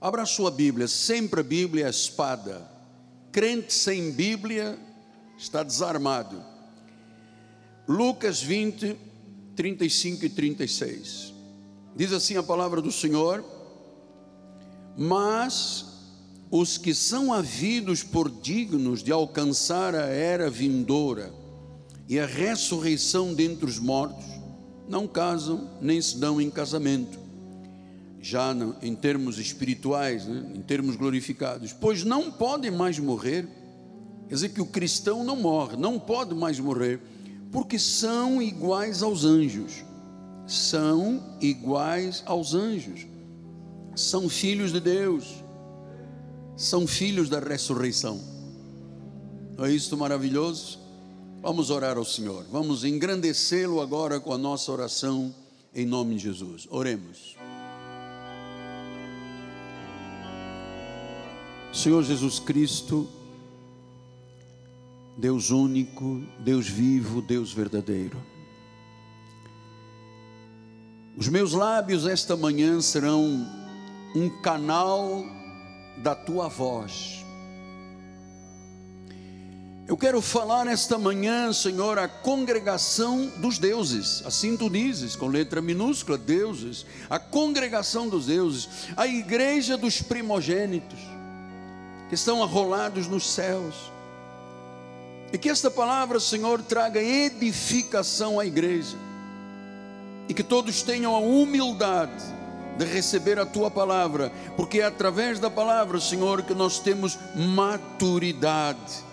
Abra a sua Bíblia, sempre a Bíblia é a espada. Crente sem Bíblia está desarmado. Lucas 20, 35 e 36. Diz assim a palavra do Senhor: Mas os que são havidos por dignos de alcançar a era vindoura e a ressurreição dentre os mortos, não casam nem se dão em casamento já em termos espirituais, né, em termos glorificados, pois não podem mais morrer. Quer dizer que o cristão não morre, não pode mais morrer, porque são iguais aos anjos. São iguais aos anjos. São filhos de Deus. São filhos da ressurreição. Não é isso maravilhoso? Vamos orar ao Senhor. Vamos engrandecê-lo agora com a nossa oração em nome de Jesus. Oremos. Senhor Jesus Cristo, Deus único, Deus vivo, Deus verdadeiro. Os meus lábios esta manhã serão um canal da tua voz. Eu quero falar esta manhã, Senhor, a congregação dos deuses, assim tu dizes, com letra minúscula, deuses, a congregação dos deuses, a igreja dos primogênitos que estão arrolados nos céus. E que esta palavra, Senhor, traga edificação à igreja. E que todos tenham a humildade de receber a tua palavra, porque é através da palavra, Senhor, que nós temos maturidade.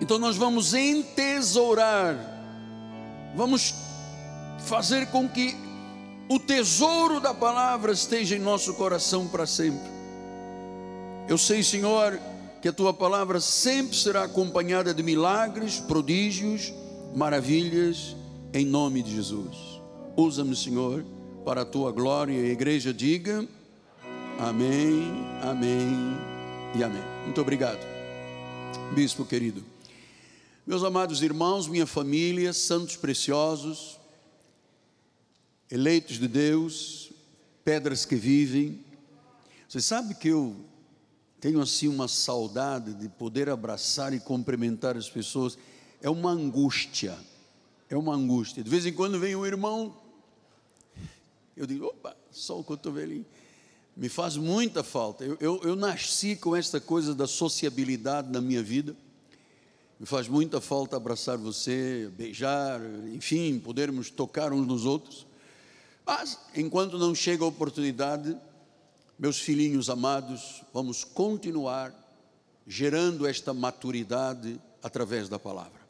Então nós vamos entesourar, vamos fazer com que o tesouro da palavra esteja em nosso coração para sempre. Eu sei, Senhor, que a tua palavra sempre será acompanhada de milagres, prodígios, maravilhas, em nome de Jesus. Usa-me, Senhor, para a tua glória. E a igreja diga: Amém, Amém e Amém. Muito obrigado, Bispo querido. Meus amados irmãos, minha família, santos preciosos, eleitos de Deus, pedras que vivem. Você sabe que eu tenho assim uma saudade de poder abraçar e cumprimentar as pessoas. É uma angústia. É uma angústia. De vez em quando vem um irmão, eu digo, opa, só o cotovelinho. Me faz muita falta. Eu, eu, eu nasci com esta coisa da sociabilidade na minha vida. Me faz muita falta abraçar você, beijar, enfim, podermos tocar uns nos outros. Mas, enquanto não chega a oportunidade, meus filhinhos amados, vamos continuar gerando esta maturidade através da palavra.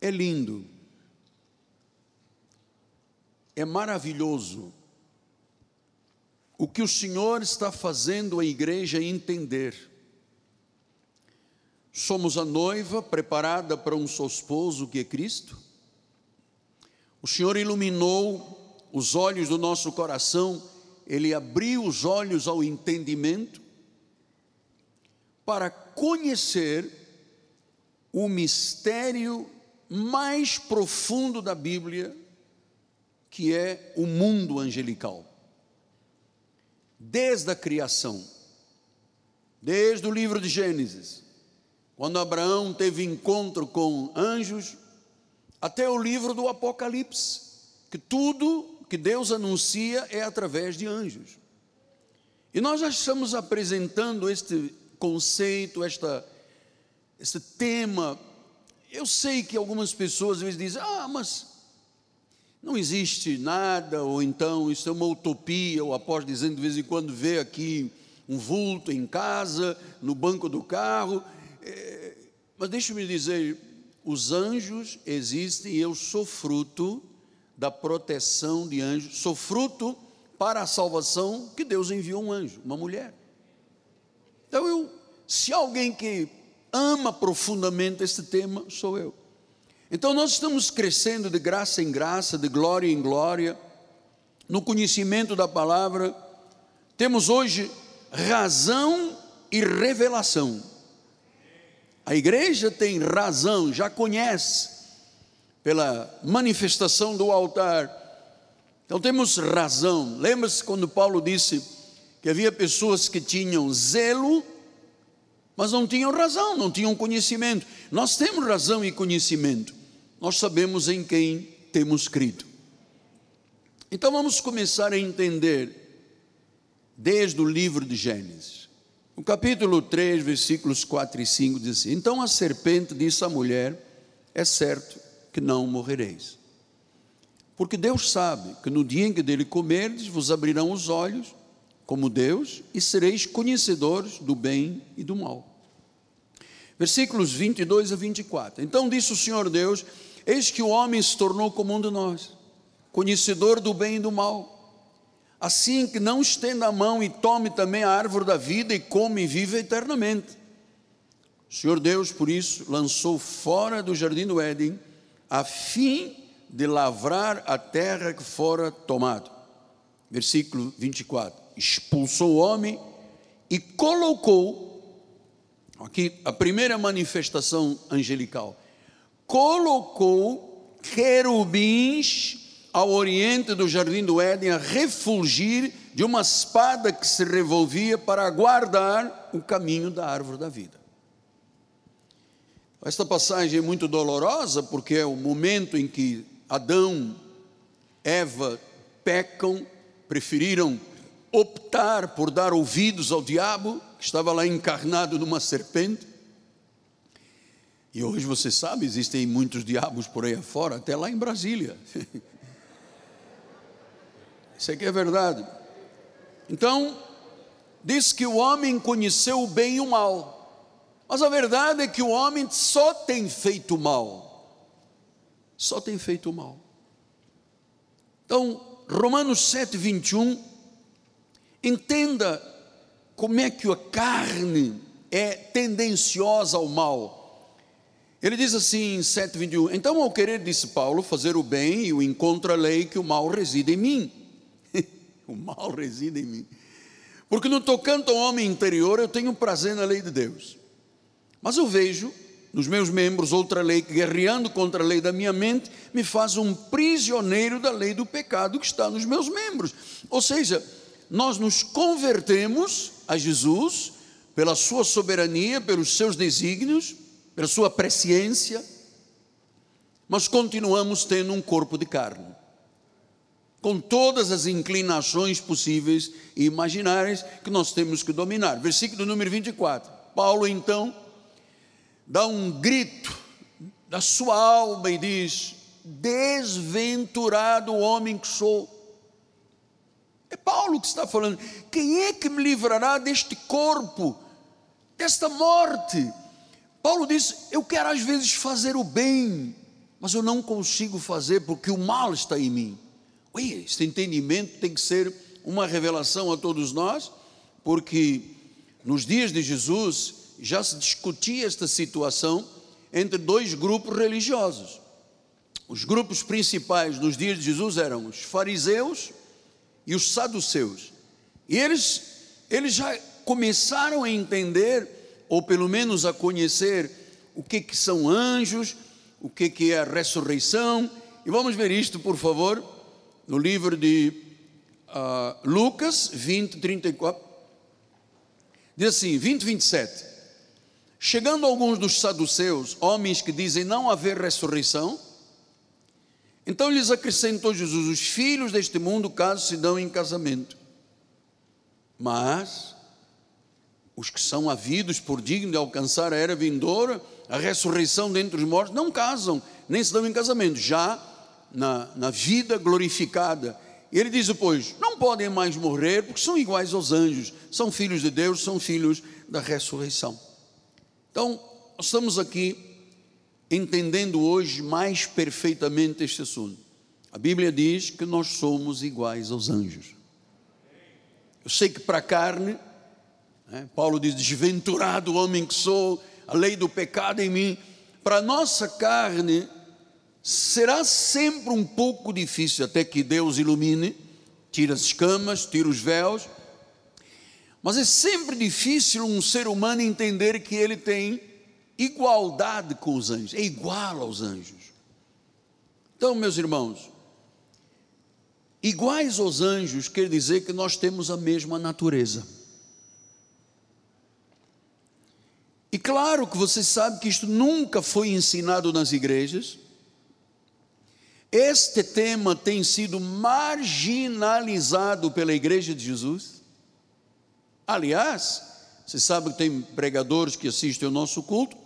É lindo, é maravilhoso o que o Senhor está fazendo a igreja entender. Somos a noiva preparada para um só esposo que é Cristo. O Senhor iluminou os olhos do nosso coração, Ele abriu os olhos ao entendimento para conhecer o mistério mais profundo da Bíblia, que é o mundo angelical. Desde a criação, desde o livro de Gênesis, quando Abraão teve encontro com anjos, até o livro do Apocalipse, que tudo que Deus anuncia é através de anjos. E nós já estamos apresentando este conceito, esta, este tema. Eu sei que algumas pessoas às vezes dizem: ah, mas não existe nada, ou então isso é uma utopia. O apóstolo dizendo de vez em quando vê aqui um vulto em casa, no banco do carro. É, mas deixe-me dizer: os anjos existem e eu sou fruto da proteção de anjos, sou fruto para a salvação que Deus enviou um anjo, uma mulher. Então eu, se alguém que ama profundamente este tema, sou eu. Então nós estamos crescendo de graça em graça, de glória em glória, no conhecimento da palavra. Temos hoje razão e revelação. A igreja tem razão, já conhece pela manifestação do altar. Então temos razão. Lembra-se quando Paulo disse que havia pessoas que tinham zelo, mas não tinham razão, não tinham conhecimento. Nós temos razão e conhecimento. Nós sabemos em quem temos crido. Então vamos começar a entender desde o livro de Gênesis. No capítulo 3, versículos 4 e 5 diz assim: Então a serpente disse à mulher: É certo que não morrereis. Porque Deus sabe que no dia em que dele comerdes, vos abrirão os olhos, como Deus, e sereis conhecedores do bem e do mal. Versículos 22 a 24. Então disse o Senhor Deus: Eis que o homem se tornou como um de nós, conhecedor do bem e do mal. Assim que não estenda a mão e tome também a árvore da vida e come e vive eternamente. O Senhor Deus, por isso, lançou fora do jardim do Éden, a fim de lavrar a terra que fora tomado. Versículo 24. Expulsou o homem e colocou, aqui a primeira manifestação angelical, colocou querubins ao oriente do jardim do Éden a refulgir de uma espada que se revolvia para guardar o caminho da árvore da vida. Esta passagem é muito dolorosa porque é o momento em que Adão, Eva pecam, preferiram optar por dar ouvidos ao diabo, que estava lá encarnado numa serpente. E hoje você sabe, existem muitos diabos por aí afora, até lá em Brasília. Isso aqui é verdade. Então, diz que o homem conheceu o bem e o mal. Mas a verdade é que o homem só tem feito mal só tem feito mal. Então, Romanos 7, 21, entenda como é que a carne é tendenciosa ao mal. Ele diz assim em 7,21: Então, ao querer, disse Paulo, fazer o bem e o encontro a lei, que o mal reside em mim. o mal reside em mim. Porque no tocante ao homem interior, eu tenho prazer na lei de Deus. Mas eu vejo nos meus membros outra lei que, guerreando contra a lei da minha mente, me faz um prisioneiro da lei do pecado que está nos meus membros. Ou seja, nós nos convertemos a Jesus pela sua soberania, pelos seus desígnios, pela sua presciência, mas continuamos tendo um corpo de carne, com todas as inclinações possíveis e imaginárias que nós temos que dominar. Versículo número 24. Paulo então dá um grito da sua alma e diz: Desventurado homem que sou. É Paulo que está falando. Quem é que me livrará deste corpo, desta morte? Paulo diz: Eu quero às vezes fazer o bem, mas eu não consigo fazer porque o mal está em mim. Ui, esse entendimento tem que ser uma revelação a todos nós, porque nos dias de Jesus, já se discutia esta situação entre dois grupos religiosos. Os grupos principais nos dias de Jesus eram os fariseus e os saduceus. E eles, eles já começaram a entender, ou pelo menos a conhecer, o que, que são anjos, o que, que é a ressurreição. E vamos ver isto, por favor, no livro de uh, Lucas 20, 34. Diz assim, 20, 27. Chegando alguns dos saduceus, homens que dizem não haver ressurreição, então lhes acrescentou Jesus: os filhos deste mundo, caso se dão em casamento, mas os que são havidos por digno de alcançar a era vindoura, a ressurreição dentre os mortos, não casam, nem se dão em casamento, já na, na vida glorificada. Ele diz depois: não podem mais morrer, porque são iguais aos anjos, são filhos de Deus, são filhos da ressurreição. Então, nós estamos aqui entendendo hoje mais perfeitamente este assunto. A Bíblia diz que nós somos iguais aos anjos. Eu sei que para a carne, né, Paulo diz: desventurado o homem que sou, a lei do pecado em mim. Para a nossa carne, será sempre um pouco difícil, até que Deus ilumine, tira as escamas, tira os véus, mas é sempre difícil um ser humano entender que ele tem igualdade com os anjos, é igual aos anjos. Então, meus irmãos, iguais aos anjos quer dizer que nós temos a mesma natureza. E claro que você sabe que isto nunca foi ensinado nas igrejas. Este tema tem sido marginalizado pela Igreja de Jesus. Aliás, você sabe que tem pregadores que assistem ao nosso culto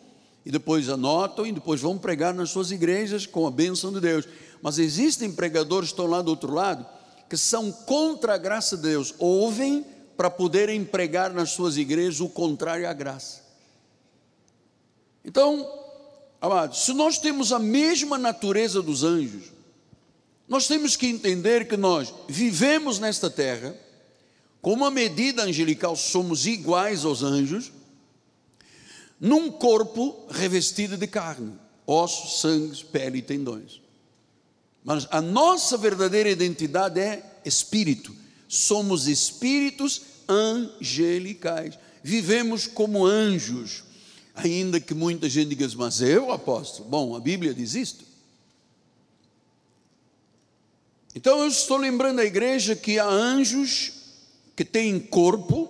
e depois anotam e depois vão pregar nas suas igrejas com a bênção de Deus. Mas existem pregadores que estão lá do outro lado que são contra a graça de Deus, ouvem para poderem pregar nas suas igrejas o contrário à graça. Então, amados, se nós temos a mesma natureza dos anjos, nós temos que entender que nós vivemos nesta terra, com uma medida angelical, somos iguais aos anjos, num corpo revestido de carne, ossos, sangue, pele e tendões. Mas a nossa verdadeira identidade é espírito. Somos espíritos angelicais. Vivemos como anjos. Ainda que muita gente diga, mas eu, apóstolo, bom, a Bíblia diz isto. Então eu estou lembrando a igreja que há anjos que têm corpo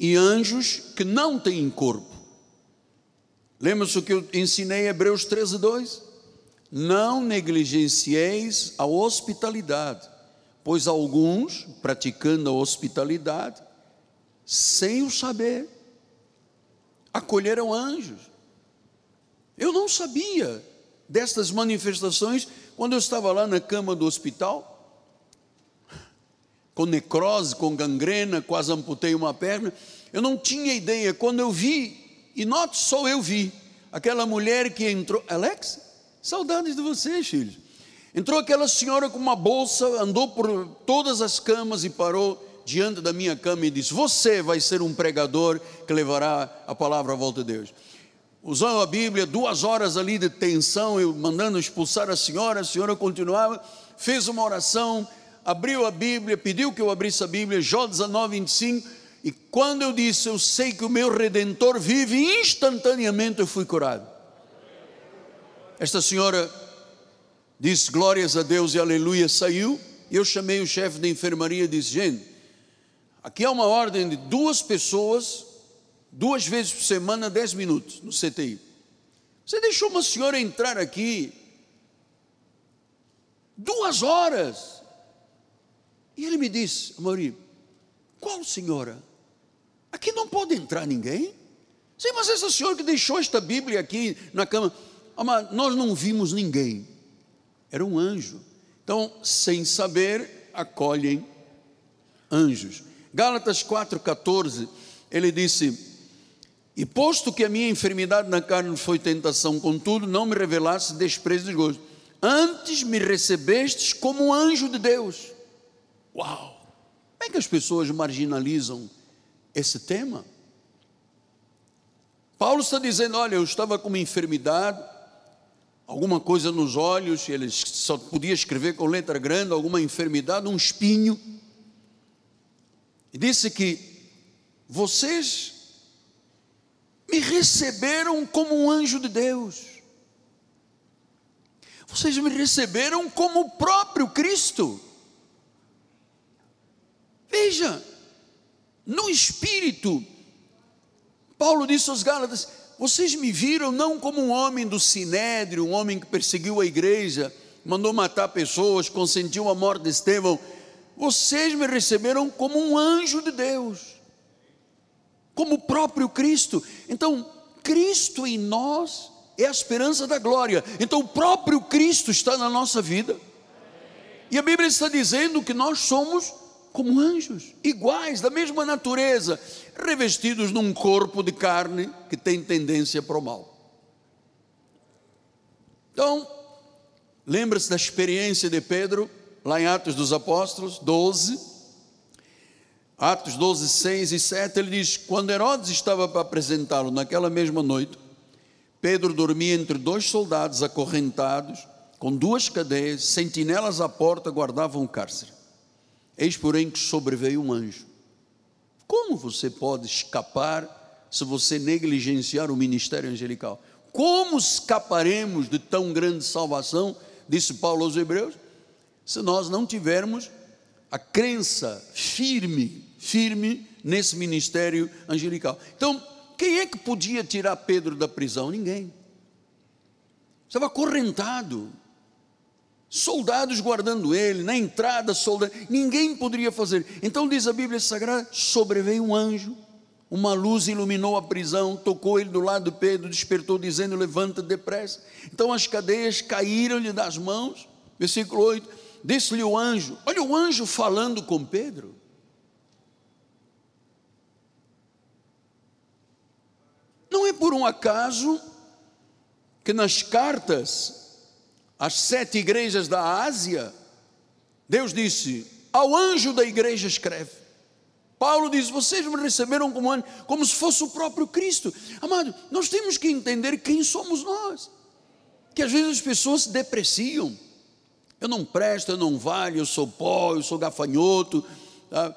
e anjos que não têm corpo. Lembra-se o que eu ensinei em Hebreus 13, 2? Não negligencieis a hospitalidade, pois alguns, praticando a hospitalidade, sem o saber, acolheram anjos. Eu não sabia destas manifestações quando eu estava lá na cama do hospital, com necrose, com gangrena, quase amputei uma perna. Eu não tinha ideia. Quando eu vi, e note só eu vi, aquela mulher que entrou. Alex, saudades de você, filho. Entrou aquela senhora com uma bolsa, andou por todas as camas e parou diante da minha cama e disse: Você vai ser um pregador que levará a palavra à volta de Deus usando a Bíblia, duas horas ali de tensão, eu mandando expulsar a senhora, a senhora continuava, fez uma oração, abriu a Bíblia, pediu que eu abrisse a Bíblia, Jó 19, 25, e quando eu disse, eu sei que o meu Redentor vive, instantaneamente eu fui curado. Esta senhora disse glórias a Deus e aleluia, saiu, e eu chamei o chefe da enfermaria e disse, gente, aqui há uma ordem de duas pessoas duas vezes por semana, dez minutos no CTI. Você deixou uma senhora entrar aqui duas horas. E ele me disse, Amori, qual senhora? Aqui não pode entrar ninguém. Sim, mas essa senhora que deixou esta Bíblia aqui na cama, nós não vimos ninguém. Era um anjo. Então, sem saber, acolhem anjos. Gálatas 4,14, ele disse: e posto que a minha enfermidade na carne foi tentação, contudo, não me revelasse desprezo e desgosto. Antes me recebestes como um anjo de Deus. Uau! Como é que as pessoas marginalizam esse tema? Paulo está dizendo: olha, eu estava com uma enfermidade, alguma coisa nos olhos, ele só podia escrever com letra grande, alguma enfermidade, um espinho. E disse que vocês me receberam como um anjo de Deus. Vocês me receberam como o próprio Cristo. Veja, no espírito, Paulo disse aos Gálatas: vocês me viram não como um homem do sinédrio, um homem que perseguiu a igreja, mandou matar pessoas, consentiu a morte de Estevão. Vocês me receberam como um anjo de Deus como o próprio Cristo. Então, Cristo em nós é a esperança da glória. Então, o próprio Cristo está na nossa vida. E a Bíblia está dizendo que nós somos como anjos, iguais, da mesma natureza, revestidos num corpo de carne que tem tendência para o mal. Então, lembra-se da experiência de Pedro, lá em Atos dos Apóstolos 12 Atos 12, 6 e 7, ele diz: Quando Herodes estava para apresentá-lo naquela mesma noite, Pedro dormia entre dois soldados acorrentados, com duas cadeias, sentinelas à porta guardavam o cárcere. Eis, porém, que sobreveio um anjo. Como você pode escapar se você negligenciar o ministério angelical? Como escaparemos de tão grande salvação? Disse Paulo aos Hebreus. se nós não tivermos a crença firme, firme nesse ministério angelical. Então, quem é que podia tirar Pedro da prisão? Ninguém. Estava acorrentado. Soldados guardando ele, na entrada, soldados. Ninguém poderia fazer. Então diz a Bíblia Sagrada: sobreveio um anjo, uma luz iluminou a prisão, tocou ele do lado de Pedro, despertou, dizendo: Levanta depressa. Então as cadeias caíram-lhe das mãos. Versículo 8: Disse-lhe o anjo: Olha o anjo falando com Pedro. Não é por um acaso que nas cartas às sete igrejas da Ásia, Deus disse: Ao anjo da igreja escreve. Paulo diz: Vocês me receberam como, anjo, como se fosse o próprio Cristo. Amado, nós temos que entender quem somos nós. Que às vezes as pessoas se depreciam. Eu não presto, eu não valho, eu sou pó, eu sou gafanhoto. Tá?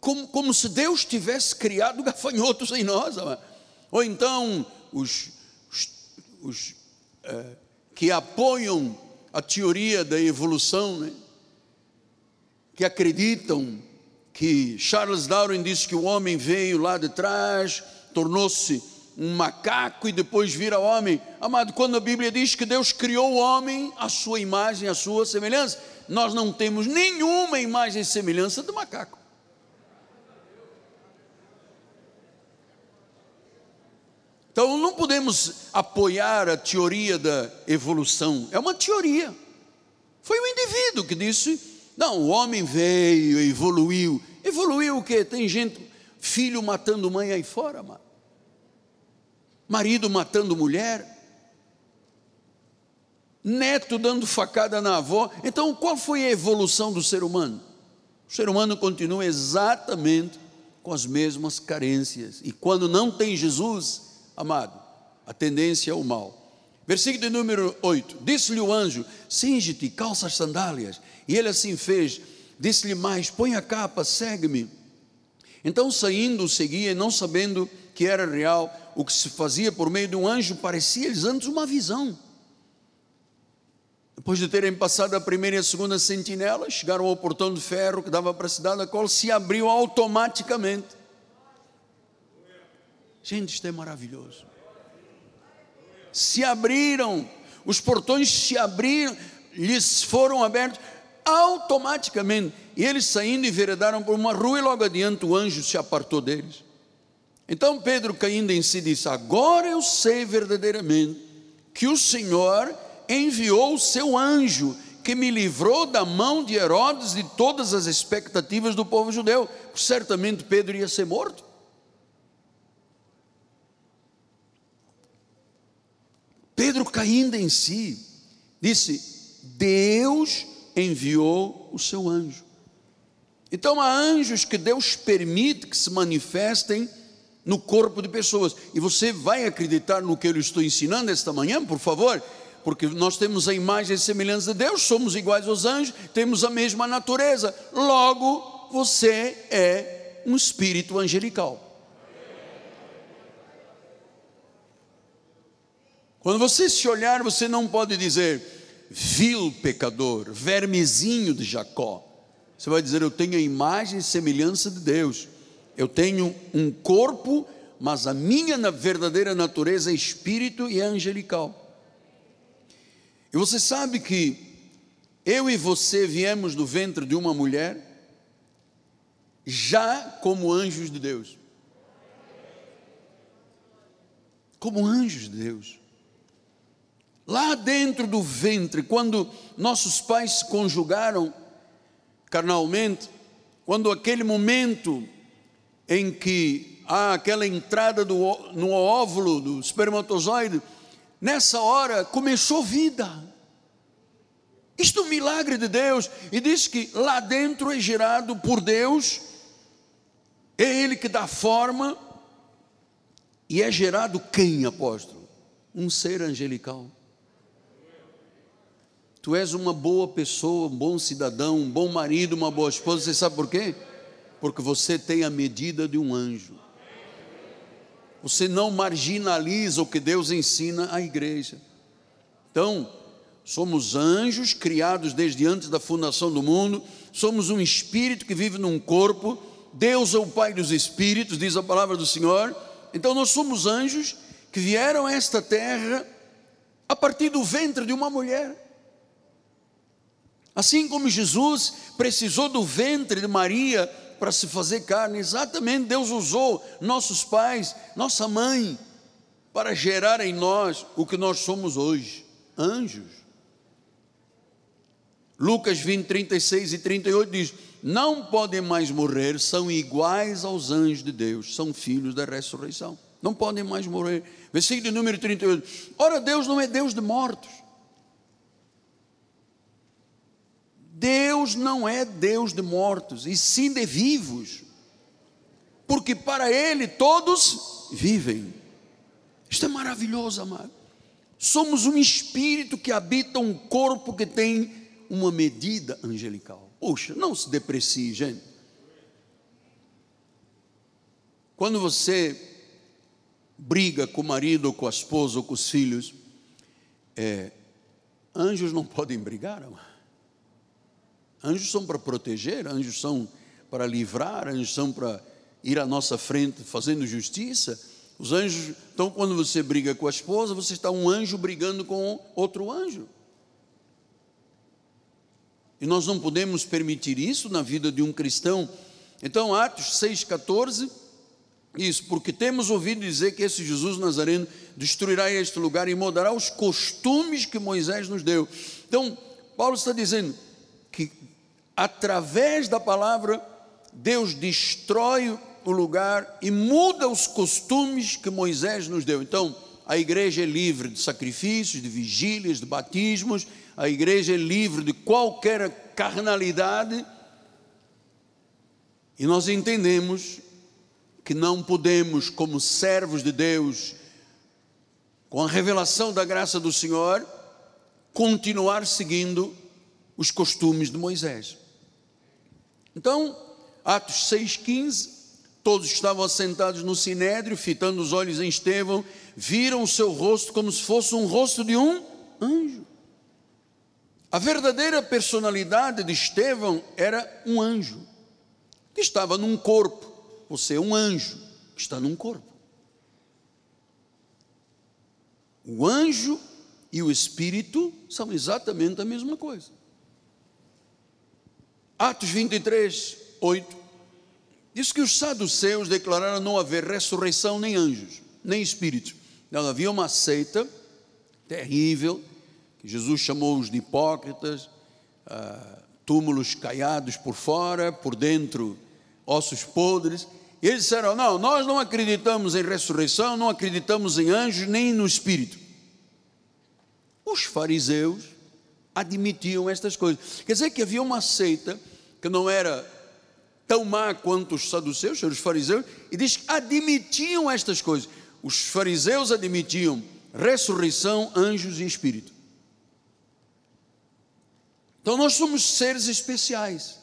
Como, como se Deus tivesse criado gafanhotos em nós. Amado. Ou então, os, os, os é, que apoiam a teoria da evolução, né? que acreditam que Charles Darwin disse que o homem veio lá de trás, tornou-se um macaco e depois vira homem. Amado, quando a Bíblia diz que Deus criou o homem à sua imagem, à sua semelhança, nós não temos nenhuma imagem e semelhança do macaco. Então não podemos apoiar a teoria da evolução, é uma teoria. Foi o indivíduo que disse: não, o homem veio, evoluiu. Evoluiu o quê? Tem gente, filho matando mãe aí fora, mano. marido matando mulher, neto dando facada na avó. Então qual foi a evolução do ser humano? O ser humano continua exatamente com as mesmas carências. E quando não tem Jesus, amado, a tendência é o mal. Versículo de número 8: Disse-lhe o anjo: Singe-te, calça as sandálias. E ele assim fez. Disse-lhe mais: Põe a capa, segue-me. Então, saindo, seguia, não sabendo que era real, o que se fazia por meio de um anjo, parecia-lhes antes uma visão. Depois de terem passado a primeira e a segunda sentinela, chegaram ao portão de ferro que dava para a cidade, a qual se abriu automaticamente. Gente, isto é maravilhoso. Se abriram, os portões se abriram, lhes foram abertos automaticamente. E eles saindo enveredaram por uma rua e logo adiante o anjo se apartou deles. Então Pedro, caindo em si, disse: Agora eu sei verdadeiramente que o Senhor enviou o seu anjo que me livrou da mão de Herodes de todas as expectativas do povo judeu. Certamente Pedro ia ser morto. Pedro caindo em si, disse: Deus enviou o seu anjo. Então há anjos que Deus permite que se manifestem no corpo de pessoas. E você vai acreditar no que eu estou ensinando esta manhã, por favor? Porque nós temos a imagem e semelhança de Deus, somos iguais aos anjos, temos a mesma natureza. Logo, você é um espírito angelical. Quando você se olhar, você não pode dizer, vil pecador, vermezinho de Jacó. Você vai dizer, eu tenho a imagem e semelhança de Deus. Eu tenho um corpo, mas a minha verdadeira natureza é espírito e é angelical. E você sabe que eu e você viemos do ventre de uma mulher, já como anjos de Deus. Como anjos de Deus. Lá dentro do ventre, quando nossos pais se conjugaram carnalmente, quando aquele momento em que há aquela entrada do, no óvulo do espermatozoide, nessa hora começou vida. Isto é um milagre de Deus, e diz que lá dentro é gerado por Deus, é Ele que dá forma, e é gerado quem, apóstolo? Um ser angelical. Tu és uma boa pessoa, um bom cidadão, um bom marido, uma boa esposa. Você sabe por quê? Porque você tem a medida de um anjo. Você não marginaliza o que Deus ensina à igreja. Então, Somos anjos criados desde antes da fundação do mundo, somos um espírito que vive num corpo. Deus é o Pai dos espíritos, diz a palavra do Senhor. Então nós somos anjos que vieram a esta terra a partir do ventre de uma mulher. Assim como Jesus precisou do ventre de Maria para se fazer carne, exatamente Deus usou nossos pais, nossa mãe, para gerar em nós o que nós somos hoje, anjos. Lucas 20, 36 e 38 diz: Não podem mais morrer, são iguais aos anjos de Deus, são filhos da ressurreição. Não podem mais morrer. Versículo número 38. Ora, Deus não é Deus de mortos. Deus não é Deus de mortos, e sim de vivos. Porque para Ele todos vivem. Isto é maravilhoso, amado. Somos um espírito que habita um corpo que tem uma medida angelical. Poxa, não se deprecie, gente. Quando você briga com o marido, ou com a esposa, ou com os filhos, é, anjos não podem brigar. Anjos são para proteger, anjos são para livrar, anjos são para ir à nossa frente fazendo justiça. Os anjos, então, quando você briga com a esposa, você está um anjo brigando com outro anjo. E nós não podemos permitir isso na vida de um cristão. Então, Atos 6,14 isso, porque temos ouvido dizer que esse Jesus Nazareno destruirá este lugar e mudará os costumes que Moisés nos deu. Então, Paulo está dizendo que através da palavra, Deus destrói o lugar e muda os costumes que Moisés nos deu. Então, a igreja é livre de sacrifícios, de vigílias, de batismos, a igreja é livre de qualquer carnalidade. E nós entendemos que não podemos, como servos de Deus, com a revelação da graça do Senhor, continuar seguindo os costumes de Moisés. Então, Atos 6,15, todos estavam assentados no sinédrio, fitando os olhos em Estevão, viram o seu rosto como se fosse um rosto de um anjo. A verdadeira personalidade de Estevão era um anjo, que estava num corpo. Você é um anjo está num corpo. O anjo e o espírito são exatamente a mesma coisa. Atos 23, 8. Diz que os saduceus declararam não haver ressurreição nem anjos, nem espíritos. Não havia uma seita terrível, que Jesus chamou-os de hipócritas, ah, túmulos caiados por fora, por dentro ossos podres. E eles disseram: Não, nós não acreditamos em ressurreição, não acreditamos em anjos, nem no Espírito. Os fariseus admitiam estas coisas. Quer dizer que havia uma seita que não era tão má quanto os saduceus, os fariseus, e diz que admitiam estas coisas. Os fariseus admitiam ressurreição, anjos e espírito. Então nós somos seres especiais.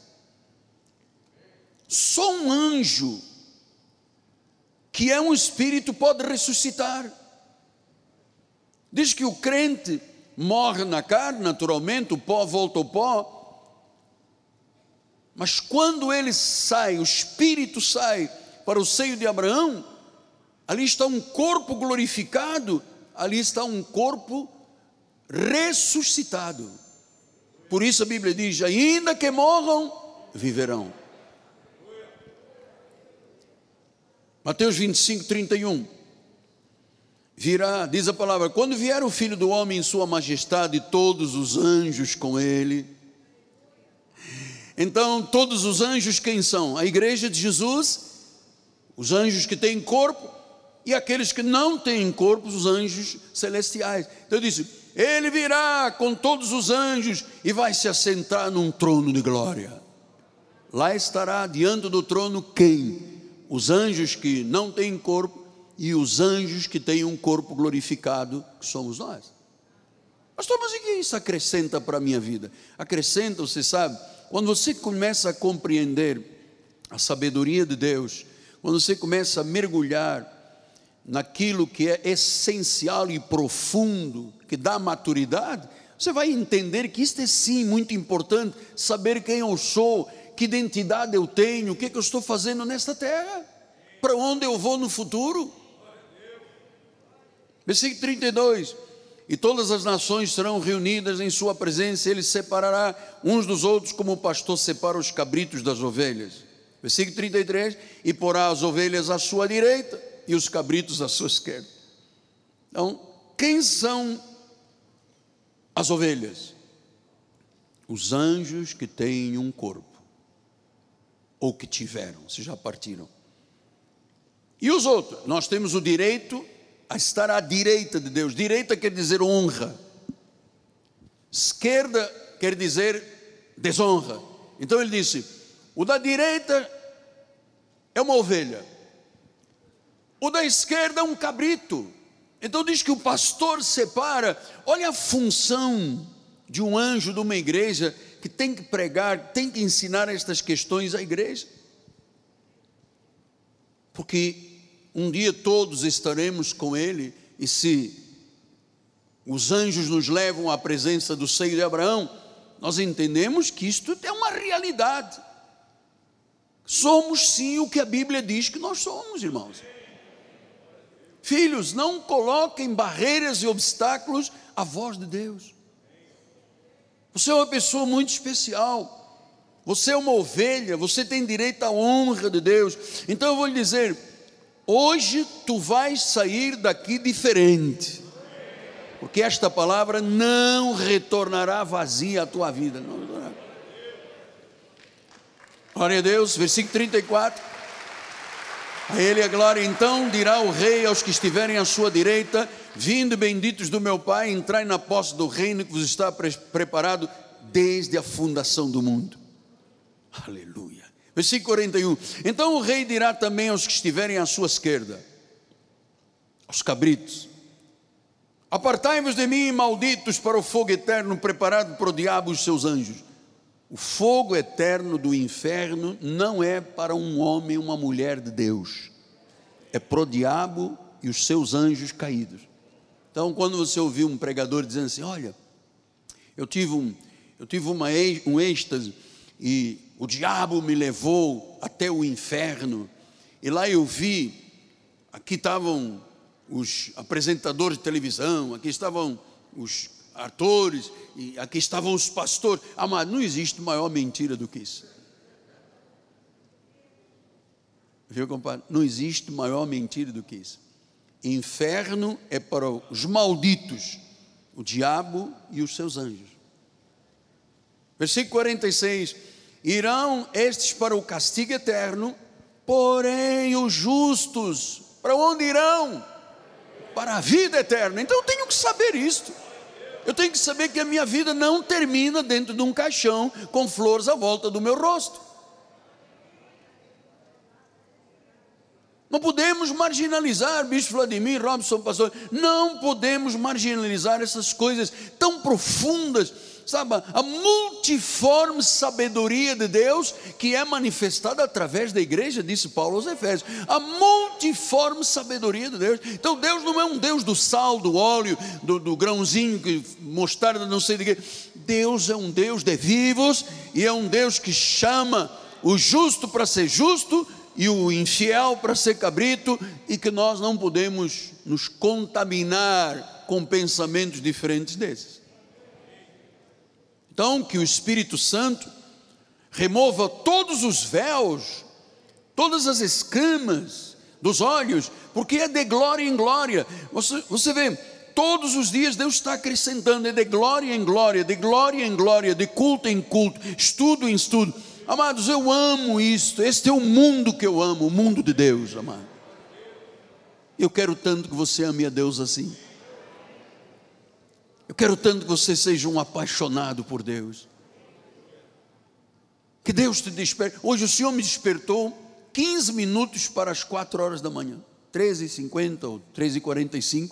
Só um anjo que é um espírito pode ressuscitar. Diz que o crente morre na carne, naturalmente, o pó volta ao pó. Mas quando ele sai, o espírito sai para o seio de Abraão, ali está um corpo glorificado, ali está um corpo ressuscitado. Por isso a Bíblia diz: ainda que morram, viverão. Mateus 25, 31. Virá, diz a palavra: quando vier o filho do homem em sua majestade, todos os anjos com ele. Então, todos os anjos quem são? A igreja de Jesus, os anjos que têm corpo, e aqueles que não têm corpo, os anjos celestiais. Então, disse: Ele virá com todos os anjos e vai se assentar num trono de glória. Lá estará diante do trono quem? os anjos que não têm corpo e os anjos que têm um corpo glorificado, que somos nós. Pastor, mas o que isso acrescenta para a minha vida? Acrescenta, você sabe, quando você começa a compreender a sabedoria de Deus, quando você começa a mergulhar naquilo que é essencial e profundo, que dá maturidade, Você vai entender que isto é sim muito importante, saber quem eu sou, que identidade eu tenho, o que, é que eu estou fazendo nesta terra, para onde eu vou no futuro. Versículo 32: E todas as nações serão reunidas em Sua presença, Ele separará uns dos outros, como o pastor separa os cabritos das ovelhas. Versículo 33: E porá as ovelhas à sua direita e os cabritos à sua esquerda. Então, quem são as ovelhas? Os anjos que têm um corpo, ou que tiveram, se já partiram. E os outros? Nós temos o direito a estar à direita de Deus. Direita quer dizer honra, esquerda quer dizer desonra. Então ele disse: o da direita é uma ovelha, o da esquerda é um cabrito. Então diz que o pastor separa, olha a função de um anjo de uma igreja que tem que pregar, tem que ensinar estas questões à igreja. Porque um dia todos estaremos com ele, e se os anjos nos levam à presença do seio de Abraão, nós entendemos que isto é uma realidade. Somos sim o que a Bíblia diz que nós somos, irmãos. Filhos, não coloquem barreiras e obstáculos à voz de Deus. Você é uma pessoa muito especial. Você é uma ovelha, você tem direito à honra de Deus. Então eu vou lhe dizer: hoje tu vais sair daqui diferente, porque esta palavra não retornará vazia à tua vida. Não Glória a Deus, versículo 34. A ele a glória, então dirá o rei aos que estiverem à sua direita: Vindo benditos do meu Pai, entrai na posse do reino que vos está pre preparado desde a fundação do mundo. Aleluia. Versículo 41. Então o rei dirá também aos que estiverem à sua esquerda, aos cabritos: Apartai-vos de mim, malditos, para o fogo eterno preparado para o diabo e os seus anjos. O fogo eterno do inferno não é para um homem uma mulher de Deus, é para o diabo e os seus anjos caídos. Então, quando você ouvir um pregador dizendo assim: Olha, eu tive, um, eu tive uma, um êxtase e o diabo me levou até o inferno, e lá eu vi, aqui estavam os apresentadores de televisão, aqui estavam os atores, e aqui estavam os pastores. Amado, não existe maior mentira do que isso. Viu, compadre? Não existe maior mentira do que isso. Inferno é para os malditos, o diabo e os seus anjos. Versículo 46: Irão estes para o castigo eterno, porém os justos, para onde irão? Para a vida eterna. Então eu tenho que saber isto. Eu tenho que saber que a minha vida não termina dentro de um caixão com flores à volta do meu rosto. Não podemos marginalizar, Bispo Vladimir, Robson, pastor, não podemos marginalizar essas coisas tão profundas sabe, a multiforme sabedoria de Deus que é manifestada através da igreja, disse Paulo aos Efésios. A multiforme sabedoria de Deus. Então Deus não é um Deus do sal, do óleo, do, do grãozinho, mostarda, não sei de quê. Deus é um Deus de vivos e é um Deus que chama o justo para ser justo e o infiel para ser cabrito, e que nós não podemos nos contaminar com pensamentos diferentes desses. Então, que o Espírito Santo remova todos os véus, todas as escamas dos olhos, porque é de glória em glória. Você, você vê, todos os dias Deus está acrescentando, é de glória em glória, de glória em glória, de culto em culto, estudo em estudo. Amados, eu amo isto, este é o mundo que eu amo, o mundo de Deus, amado. Eu quero tanto que você ame a Deus assim. Eu quero tanto que você seja um apaixonado por Deus. Que Deus te desperte. Hoje o Senhor me despertou 15 minutos para as 4 horas da manhã, 13h50 ou 13h45.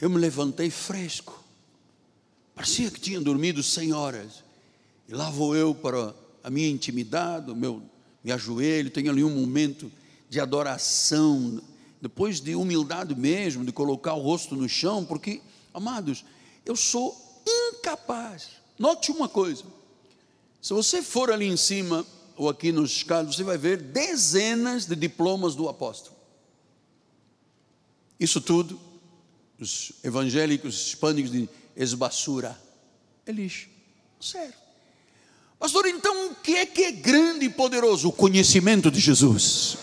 Eu me levantei fresco. Parecia que tinha dormido 100 horas. E lá vou eu para a minha intimidade, o meu me ajoelho, tenho ali um momento de adoração, depois de humildade mesmo, de colocar o rosto no chão, porque Amados, eu sou incapaz. Note uma coisa: se você for ali em cima ou aqui nos escados, você vai ver dezenas de diplomas do apóstolo. Isso tudo, os evangélicos hispânicos de esbasura, é lixo. Sério. Pastor, então o que é que é grande e poderoso? O conhecimento de Jesus.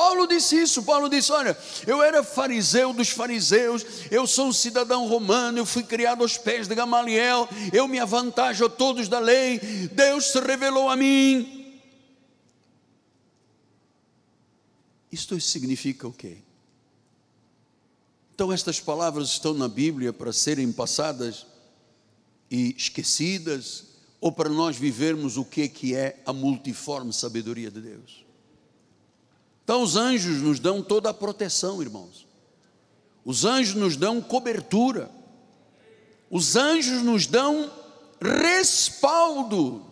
Paulo disse isso. Paulo disse: Olha, eu era fariseu dos fariseus, eu sou um cidadão romano, eu fui criado aos pés de Gamaliel, eu me avantajo a todos da lei, Deus se revelou a mim. Isto significa o quê? Então, estas palavras estão na Bíblia para serem passadas e esquecidas, ou para nós vivermos o que é, é a multiforme sabedoria de Deus? Então, os anjos nos dão toda a proteção, irmãos. Os anjos nos dão cobertura. Os anjos nos dão respaldo.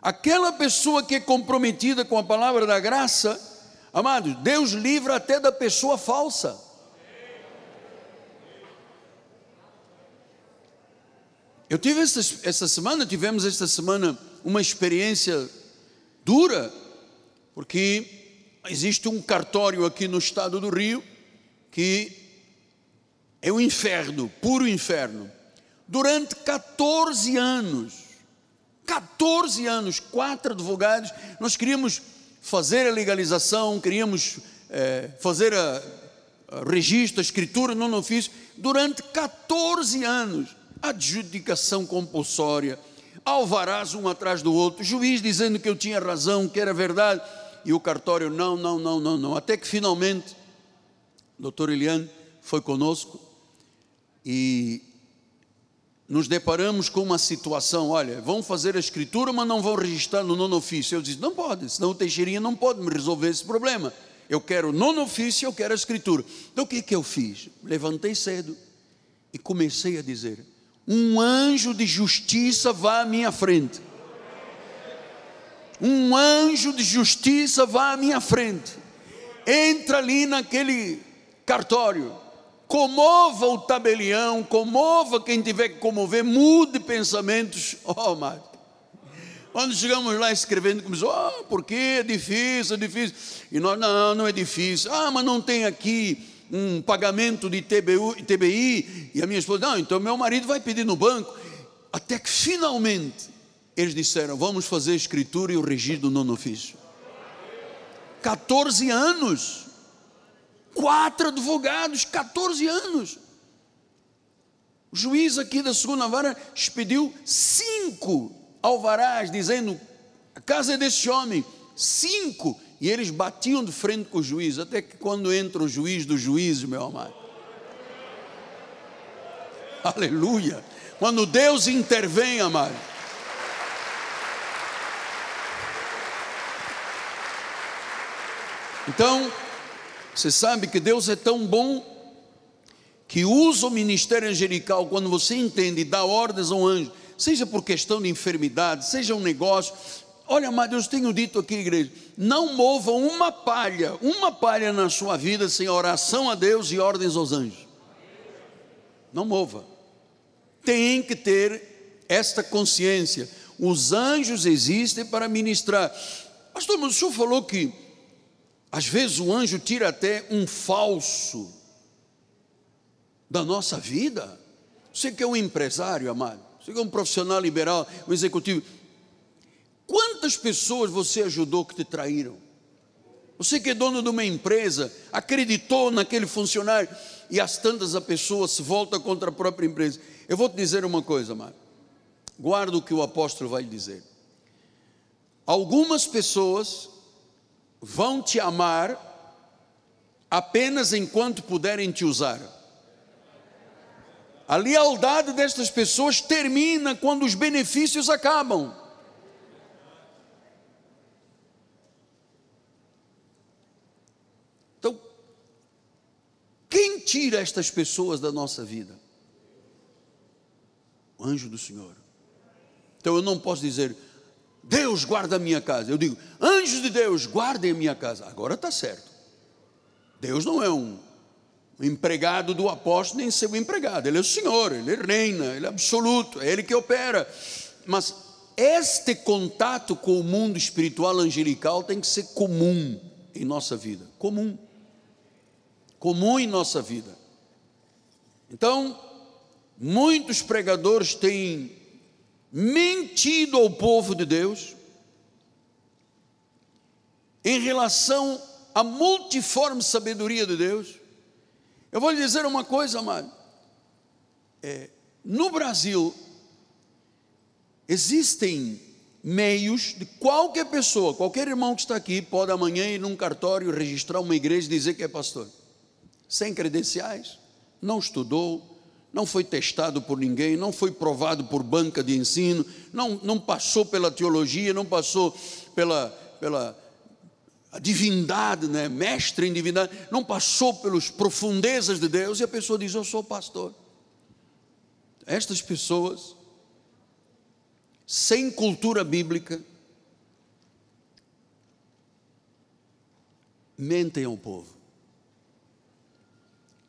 Aquela pessoa que é comprometida com a palavra da graça, amado, Deus livra até da pessoa falsa. Eu tive essa, essa semana, tivemos esta semana uma experiência dura porque existe um cartório aqui no estado do Rio que é o um inferno, puro inferno. Durante 14 anos, 14 anos, quatro advogados, nós queríamos fazer a legalização, queríamos é, fazer a, a registro, a escritura no ofício, durante 14 anos, adjudicação compulsória, alvarás um atrás do outro, juiz dizendo que eu tinha razão, que era verdade, e o cartório, não, não, não, não, não. Até que finalmente, o doutor Eliane foi conosco e nos deparamos com uma situação, olha, vão fazer a escritura, mas não vão registrar no nono ofício. Eu disse, não pode, senão o Teixeirinha não pode me resolver esse problema. Eu quero o nono ofício, eu quero a escritura. Então o que, é que eu fiz? Levantei cedo e comecei a dizer, um anjo de justiça vá à minha frente um anjo de justiça vá à minha frente, entra ali naquele cartório, comova o tabelião, comova quem tiver que comover, mude pensamentos, oh, Mário. Quando chegamos lá escrevendo, começou, oh, porque é difícil, é difícil. E nós, não, não é difícil. Ah, mas não tem aqui um pagamento de TBU, TBI. E a minha esposa, não, então meu marido vai pedir no banco. Até que finalmente eles disseram: vamos fazer a escritura e o registro do nono ofício. 14 anos. Quatro advogados, 14 anos. O juiz aqui da segunda vara expediu cinco alvarás, dizendo: a casa é desse homem. Cinco. E eles batiam de frente com o juiz, até que quando entra o juiz do juiz, meu amado. Aleluia. Quando Deus intervém, amado Então, você sabe que Deus é tão bom que usa o ministério angelical quando você entende e dá ordens ao anjo, seja por questão de enfermidade, seja um negócio. Olha, mas Deus tenho dito aqui, igreja, não mova uma palha, uma palha na sua vida sem oração a Deus e ordens aos anjos. Não mova. Tem que ter esta consciência. Os anjos existem para ministrar. Pastor, mas o senhor falou que às vezes o anjo tira até um falso da nossa vida. Você que é um empresário, amado, você que é um profissional liberal, um executivo. Quantas pessoas você ajudou que te traíram? Você que é dono de uma empresa, acreditou naquele funcionário e as tantas a pessoa se volta contra a própria empresa. Eu vou te dizer uma coisa, amado. Guarda o que o apóstolo vai dizer. Algumas pessoas vão te amar apenas enquanto puderem te usar. A lealdade destas pessoas termina quando os benefícios acabam. Então, quem tira estas pessoas da nossa vida? O anjo do Senhor. Então eu não posso dizer, Deus guarda a minha casa. Eu digo, anjos de Deus, guardem a minha casa. Agora está certo. Deus não é um empregado do apóstolo nem ser o empregado, ele é o Senhor, ele reina, ele é absoluto, é ele que opera. Mas este contato com o mundo espiritual angelical tem que ser comum em nossa vida comum. Comum em nossa vida. Então, muitos pregadores têm mentido ao povo de Deus em relação à multiforme sabedoria de Deus. Eu vou lhe dizer uma coisa, amado. É, no Brasil, existem meios de qualquer pessoa, qualquer irmão que está aqui, pode amanhã ir num cartório, registrar uma igreja e dizer que é pastor. Sem credenciais, não estudou, não foi testado por ninguém, não foi provado por banca de ensino, não, não passou pela teologia, não passou pela, pela divindade, né? mestre em divindade, não passou pelas profundezas de Deus, e a pessoa diz: Eu sou pastor. Estas pessoas, sem cultura bíblica, mentem ao povo.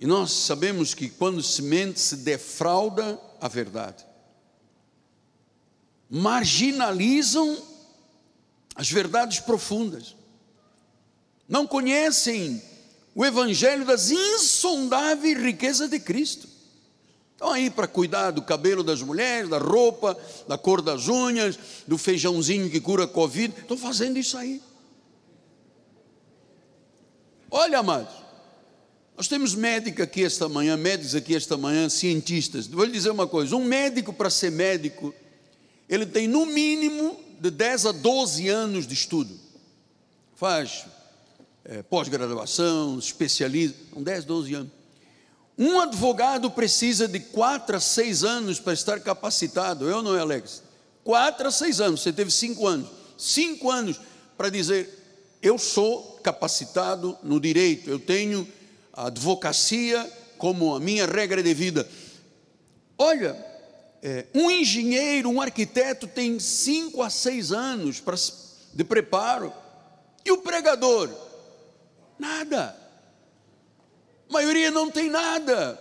E nós sabemos que quando se mente, se defrauda a verdade. Marginalizam as verdades profundas. Não conhecem o evangelho das insondáveis riquezas de Cristo. Estão aí para cuidar do cabelo das mulheres, da roupa, da cor das unhas, do feijãozinho que cura Covid. Estão fazendo isso aí. Olha, amados, nós temos médico aqui esta manhã, médicos aqui esta manhã, cientistas. Vou lhe dizer uma coisa: um médico, para ser médico, ele tem no mínimo de 10 a 12 anos de estudo. Faz é, pós-graduação, especializa, são 10, 12 anos. Um advogado precisa de 4 a 6 anos para estar capacitado, eu não é, Alex? 4 a 6 anos, você teve 5 anos. 5 anos para dizer, eu sou capacitado no direito, eu tenho a advocacia como a minha regra de vida. Olha, é, um engenheiro, um arquiteto tem cinco a seis anos pra, de preparo. E o pregador? Nada. A maioria não tem nada.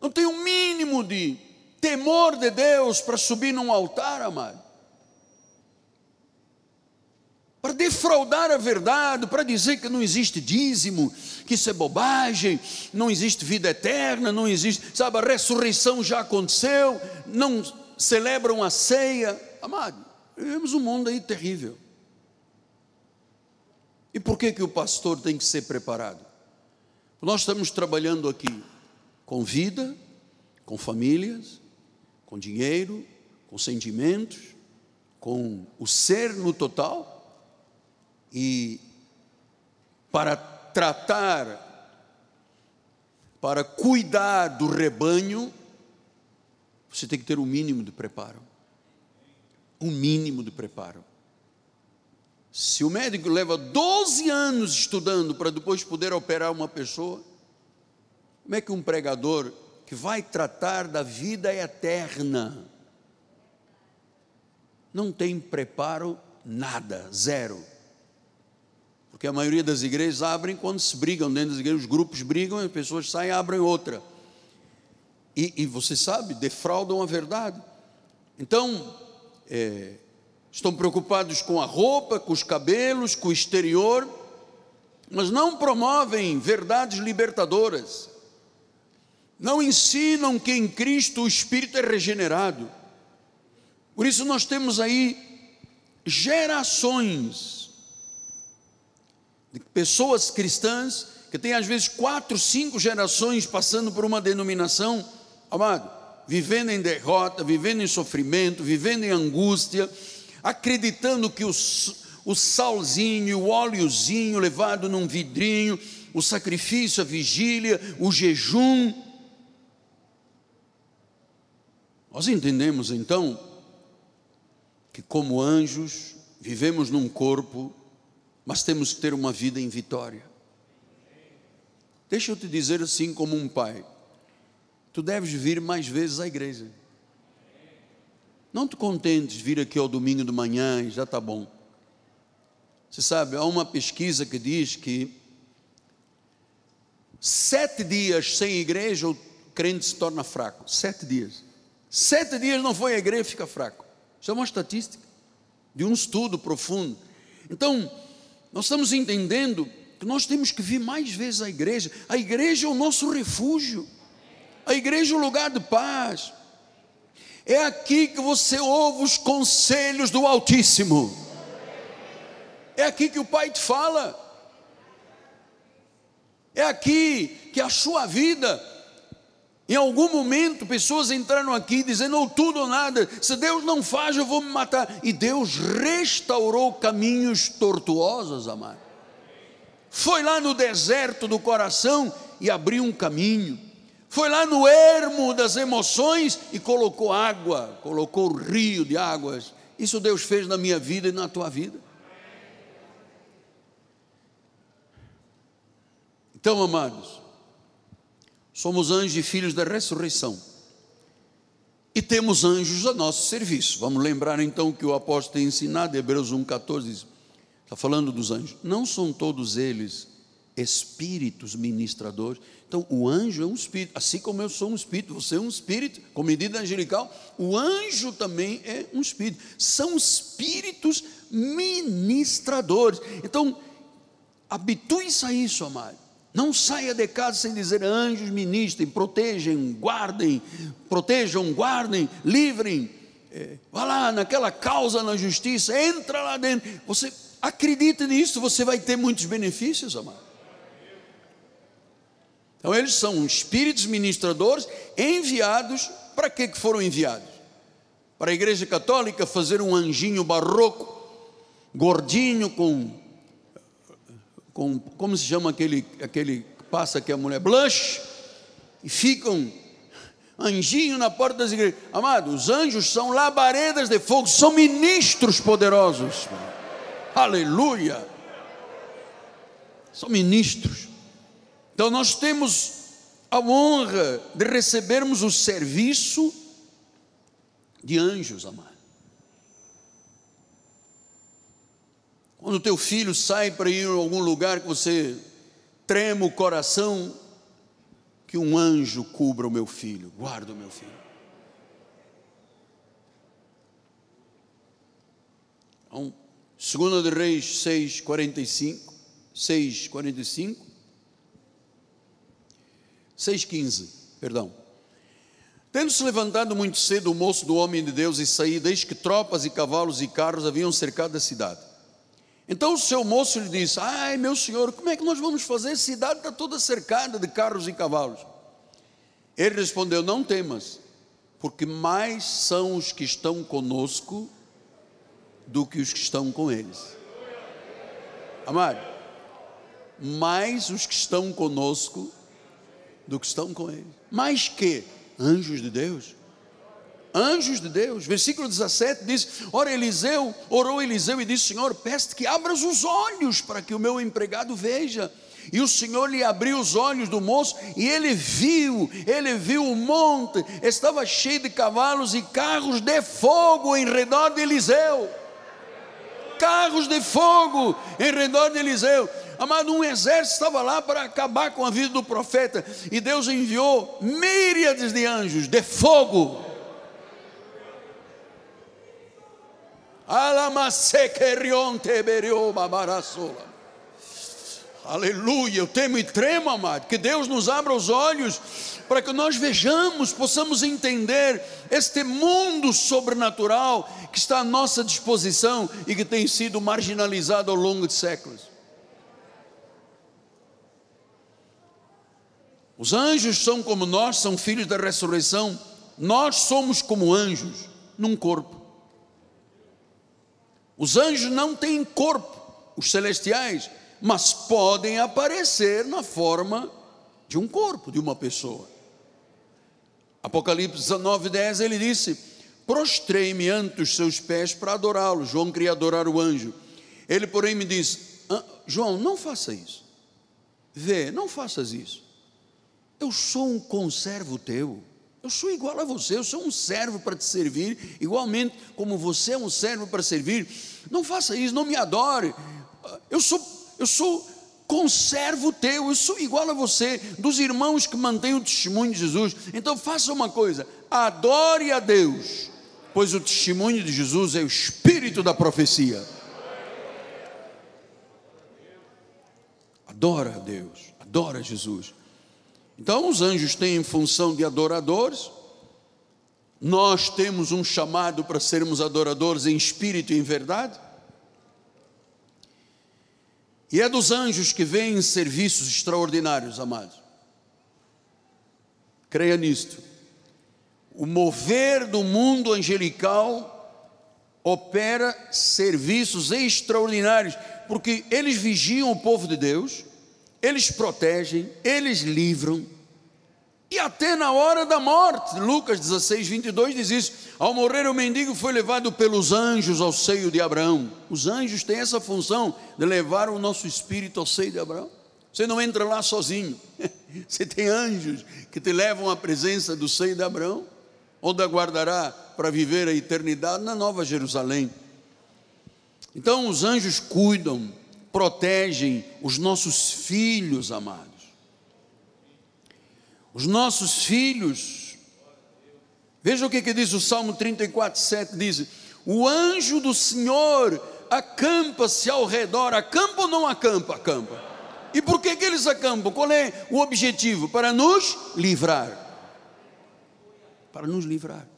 Não tem o um mínimo de temor de Deus para subir num altar, amado para defraudar a verdade, para dizer que não existe dízimo, que isso é bobagem, não existe vida eterna, não existe, sabe, a ressurreição já aconteceu, não celebram a ceia. Amado, vivemos um mundo aí terrível. E por que, que o pastor tem que ser preparado? Nós estamos trabalhando aqui com vida, com famílias, com dinheiro, com sentimentos, com o ser no total e para tratar, para cuidar do rebanho, você tem que ter um mínimo de preparo. Um mínimo de preparo. Se o médico leva 12 anos estudando para depois poder operar uma pessoa, como é que um pregador que vai tratar da vida eterna não tem preparo nada, zero? Porque a maioria das igrejas abrem quando se brigam dentro das igrejas, os grupos brigam, as pessoas saem e abrem outra. E, e você sabe, defraudam a verdade. Então, é, estão preocupados com a roupa, com os cabelos, com o exterior, mas não promovem verdades libertadoras. Não ensinam que em Cristo o espírito é regenerado. Por isso nós temos aí gerações de pessoas cristãs que têm às vezes quatro, cinco gerações passando por uma denominação, amado, vivendo em derrota, vivendo em sofrimento, vivendo em angústia, acreditando que o, o salzinho, o óleozinho levado num vidrinho, o sacrifício, a vigília, o jejum. Nós entendemos então que, como anjos, vivemos num corpo mas temos que ter uma vida em vitória. Deixa eu te dizer assim, como um pai: tu deves vir mais vezes à igreja. Não te contentes vir aqui ao domingo de manhã e já está bom. Você sabe, há uma pesquisa que diz que Sete dias sem igreja, o crente se torna fraco. Sete dias. Sete dias não foi à igreja, fica fraco. Isso é uma estatística de um estudo profundo. Então, nós estamos entendendo que nós temos que vir mais vezes à igreja. A igreja é o nosso refúgio. A igreja é o lugar de paz. É aqui que você ouve os conselhos do Altíssimo. É aqui que o Pai te fala. É aqui que a sua vida, em algum momento, pessoas entraram aqui dizendo ou tudo ou nada. Se Deus não faz, eu vou me matar. E Deus restaurou caminhos tortuosos, amado. Foi lá no deserto do coração e abriu um caminho foi lá no ermo das emoções e colocou água, colocou o rio de águas. Isso Deus fez na minha vida e na tua vida. Então, amados, somos anjos e filhos da ressurreição. E temos anjos a nosso serviço. Vamos lembrar então que o apóstolo tem ensinado, Hebreus 1,14 diz, está falando dos anjos. Não são todos eles espíritos ministradores. Então, o anjo é um espírito, assim como eu sou um espírito, você é um espírito, com medida angelical, o anjo também é um espírito. São espíritos ministradores. Então, habitue-se a isso, amado. Não saia de casa sem dizer anjos ministrem, protejam, guardem, protejam, guardem, livrem. É, vá lá naquela causa na justiça, entra lá dentro. Você acredita nisso, você vai ter muitos benefícios, amado. Então, eles são espíritos ministradores enviados. Para que foram enviados? Para a Igreja Católica fazer um anjinho barroco, gordinho, com. Com como se chama aquele, aquele que passa que a mulher? Blush. E ficam anjinho na porta das igrejas. Amado, os anjos são labaredas de fogo, são ministros poderosos. Aleluia! São ministros. Então nós temos a honra de recebermos o serviço de anjos, amado. Quando o teu filho sai para ir em algum lugar que você trema o coração, que um anjo cubra o meu filho, guarda o meu filho. Então, 2 de Reis 6, 45, 6, 45, 6,15, perdão. Tendo-se levantado muito cedo o moço do homem de Deus e saí, desde que tropas e cavalos e carros haviam cercado a cidade. Então o seu moço lhe disse: Ai, meu senhor, como é que nós vamos fazer? A cidade está toda cercada de carros e cavalos. Ele respondeu: Não temas, porque mais são os que estão conosco do que os que estão com eles. Amado, mais os que estão conosco do que estão com ele. Mais que anjos de Deus. Anjos de Deus, versículo 17 diz: Ora, Eliseu, orou Eliseu e disse: Senhor, peço que abras os olhos para que o meu empregado veja. E o Senhor lhe abriu os olhos do moço, e ele viu, ele viu o monte, estava cheio de cavalos e carros de fogo em redor de Eliseu. Carros de fogo em redor de Eliseu. Amado, um exército estava lá para acabar com a vida do profeta, e Deus enviou míriades de anjos de fogo. Aleluia, eu temo e tremo, amado, que Deus nos abra os olhos para que nós vejamos, possamos entender este mundo sobrenatural que está à nossa disposição e que tem sido marginalizado ao longo de séculos. Os anjos são como nós, são filhos da ressurreição. Nós somos como anjos num corpo. Os anjos não têm corpo, os celestiais, mas podem aparecer na forma de um corpo, de uma pessoa. Apocalipse 19, 10, ele disse: Prostrei-me ante os seus pés para adorá-lo. João queria adorar o anjo. Ele, porém, me disse: ah, João, não faça isso. Vê, não faças isso. Eu sou um conservo teu. Eu sou igual a você, eu sou um servo para te servir, igualmente como você é um servo para servir. Não faça isso, não me adore. Eu sou, eu sou conserva o teu. Eu sou igual a você, dos irmãos que mantêm o testemunho de Jesus. Então faça uma coisa: adore a Deus, pois o testemunho de Jesus é o espírito da profecia. Adora a Deus, adora Jesus. Então os anjos têm função de adoradores. Nós temos um chamado para sermos adoradores em espírito e em verdade. E é dos anjos que vêm serviços extraordinários, amados. Creia nisto. O mover do mundo angelical opera serviços extraordinários, porque eles vigiam o povo de Deus, eles protegem, eles livram, e até na hora da morte, Lucas 16, 22 diz isso: ao morrer o mendigo foi levado pelos anjos ao seio de Abraão. Os anjos têm essa função de levar o nosso espírito ao seio de Abraão. Você não entra lá sozinho, você tem anjos que te levam à presença do seio de Abraão, onde aguardará para viver a eternidade na Nova Jerusalém. Então, os anjos cuidam, protegem os nossos filhos amados. Os nossos filhos. Veja o que, que diz o Salmo 34, 7: diz: O anjo do Senhor acampa-se ao redor, acampa ou não acampa? Acampa. E por que, que eles acampam? Qual é o objetivo? Para nos livrar. Para nos livrar.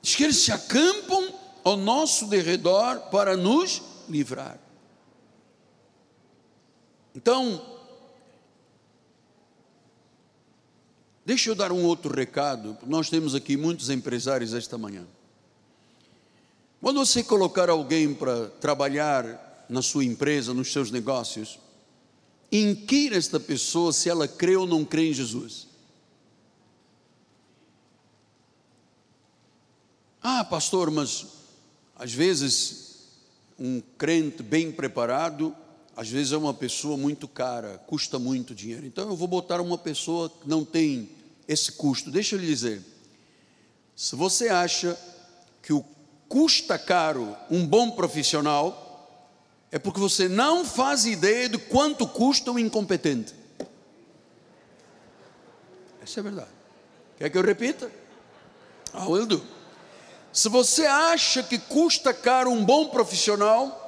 Diz que eles se acampam ao nosso derredor para nos livrar. Então, Deixa eu dar um outro recado. Nós temos aqui muitos empresários esta manhã. Quando você colocar alguém para trabalhar na sua empresa, nos seus negócios, inquira esta pessoa se ela crê ou não crê em Jesus. Ah, pastor, mas às vezes um crente bem preparado, às vezes é uma pessoa muito cara, custa muito dinheiro. Então eu vou botar uma pessoa que não tem esse custo. Deixa eu lhe dizer, se você acha que o custa caro um bom profissional, é porque você não faz ideia de quanto custa um incompetente. Essa é a verdade. Quer que eu repita? Ah, will. Se você acha que custa caro um bom profissional,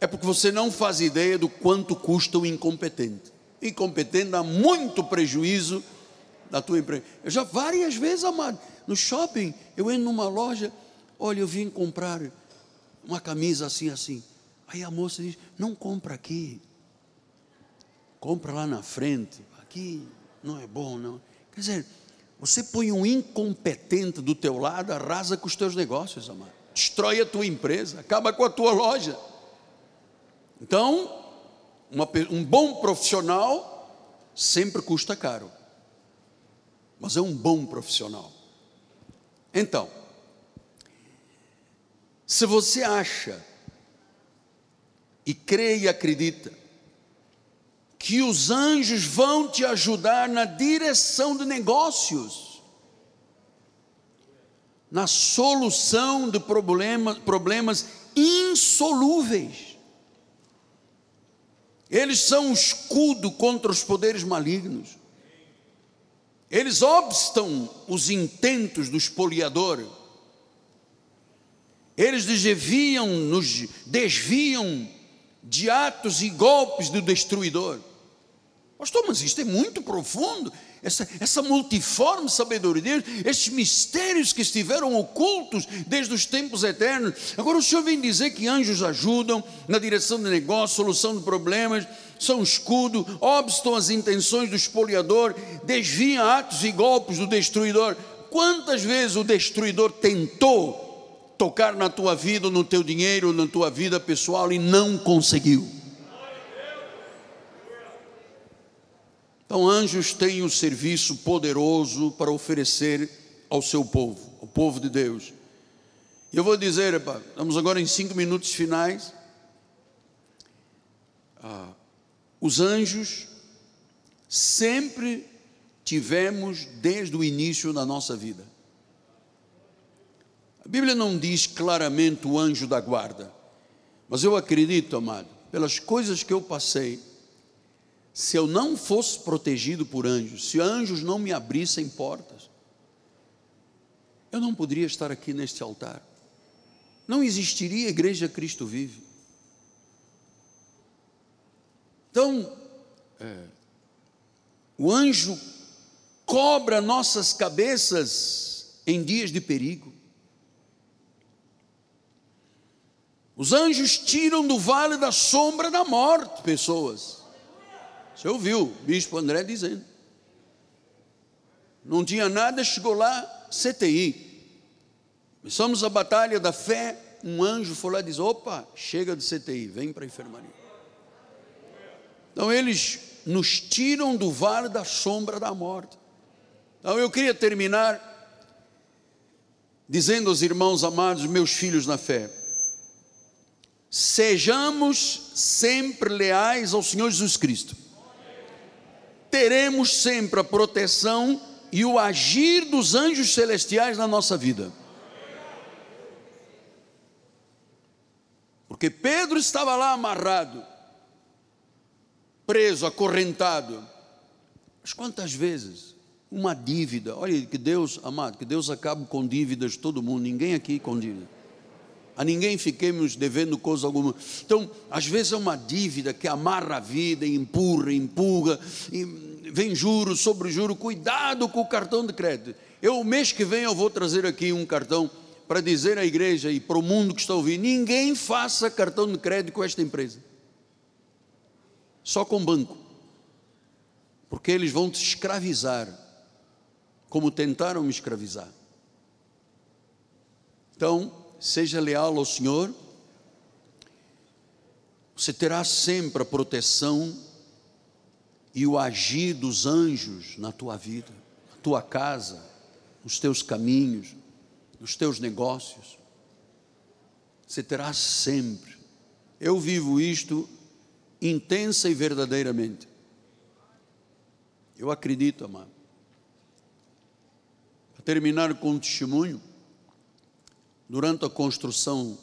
é porque você não faz ideia do quanto custa o incompetente. Incompetente dá muito prejuízo da tua empresa. Eu já várias vezes, amado, no shopping, eu entro numa loja, olha, eu vim comprar uma camisa assim, assim. Aí a moça diz: não compra aqui, compra lá na frente. Aqui não é bom, não. Quer dizer, você põe um incompetente do teu lado, arrasa com os teus negócios, amado. Destrói a tua empresa, acaba com a tua loja. Então, uma, um bom profissional sempre custa caro mas é um bom profissional. Então, se você acha e crê e acredita que os anjos vão te ajudar na direção de negócios, na solução de problemas, problemas insolúveis. Eles são um escudo contra os poderes malignos. Eles obstam os intentos do espoliador. Eles desviam, nos desviam de atos e golpes do destruidor. Pastor, mas isto é muito profundo. Essa, essa multiforme sabedoria de Deus, esses mistérios que estiveram ocultos desde os tempos eternos. Agora o Senhor vem dizer que anjos ajudam na direção de negócio, solução de problemas, são escudo, obstam as intenções do espoliador, desviam atos e golpes do destruidor. Quantas vezes o destruidor tentou tocar na tua vida, no teu dinheiro, na tua vida pessoal e não conseguiu? Então, anjos têm um serviço poderoso para oferecer ao seu povo, ao povo de Deus. E eu vou dizer, epa, estamos agora em cinco minutos finais. Ah, os anjos sempre tivemos desde o início da nossa vida. A Bíblia não diz claramente o anjo da guarda, mas eu acredito, amado, pelas coisas que eu passei, se eu não fosse protegido por anjos, se anjos não me abrissem portas, eu não poderia estar aqui neste altar. Não existiria a igreja Cristo vive. Então, é, o anjo cobra nossas cabeças em dias de perigo. Os anjos tiram do vale da sombra da morte pessoas. Você ouviu o bispo André dizendo. Não tinha nada, chegou lá, CTI. Começamos a batalha da fé. Um anjo foi lá e disse: opa, chega de CTI, vem para a enfermaria. Então eles nos tiram do vale da sombra da morte. Então eu queria terminar dizendo aos irmãos amados, meus filhos na fé, sejamos sempre leais ao Senhor Jesus Cristo. Teremos sempre a proteção e o agir dos anjos celestiais na nossa vida. Porque Pedro estava lá amarrado, preso, acorrentado. Mas quantas vezes uma dívida, olha que Deus, amado, que Deus acabe com dívidas de todo mundo, ninguém aqui com dívida. A ninguém fiquemos devendo coisa alguma. Então, às vezes é uma dívida que amarra a vida, empurra, empurra, e vem juro sobre juro. Cuidado com o cartão de crédito. Eu, mês que vem, eu vou trazer aqui um cartão para dizer à igreja e para o mundo que está ouvindo: ninguém faça cartão de crédito com esta empresa, só com banco, porque eles vão te escravizar, como tentaram me escravizar. Então, seja leal ao Senhor, você terá sempre a proteção e o agir dos anjos na tua vida, na tua casa, nos teus caminhos nos teus negócios. Você terá sempre. Eu vivo isto intensa e verdadeiramente. Eu acredito, amado. Para terminar com um testemunho, durante a construção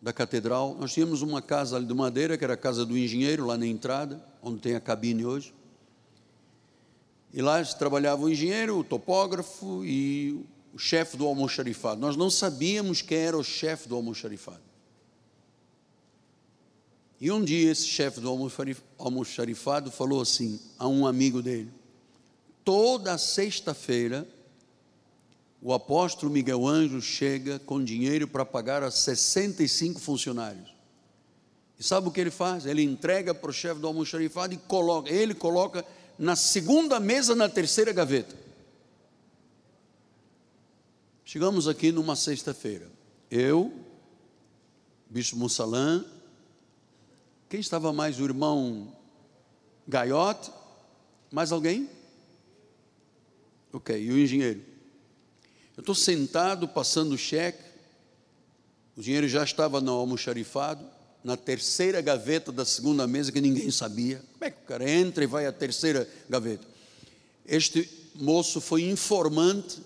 da catedral, nós tínhamos uma casa de madeira, que era a casa do engenheiro, lá na entrada, onde tem a cabine hoje. E lá trabalhava o engenheiro, o topógrafo e o chefe do almoxarifado. Nós não sabíamos quem era o chefe do almoxarifado. E um dia esse chefe do almoxarifado falou assim a um amigo dele: toda sexta-feira o apóstolo Miguel Anjo chega com dinheiro para pagar a 65 funcionários. E sabe o que ele faz? Ele entrega para o chefe do almoxarifado e coloca, ele coloca na segunda mesa, na terceira gaveta. Chegamos aqui numa sexta-feira. Eu, Bispo Mussalã, quem estava mais? O irmão Gaiote? Mais alguém? Ok, e o engenheiro? Eu estou sentado, passando o cheque, o dinheiro já estava no almoxarifado, na terceira gaveta da segunda mesa que ninguém sabia. Como é que o cara entra e vai à terceira gaveta? Este moço foi informante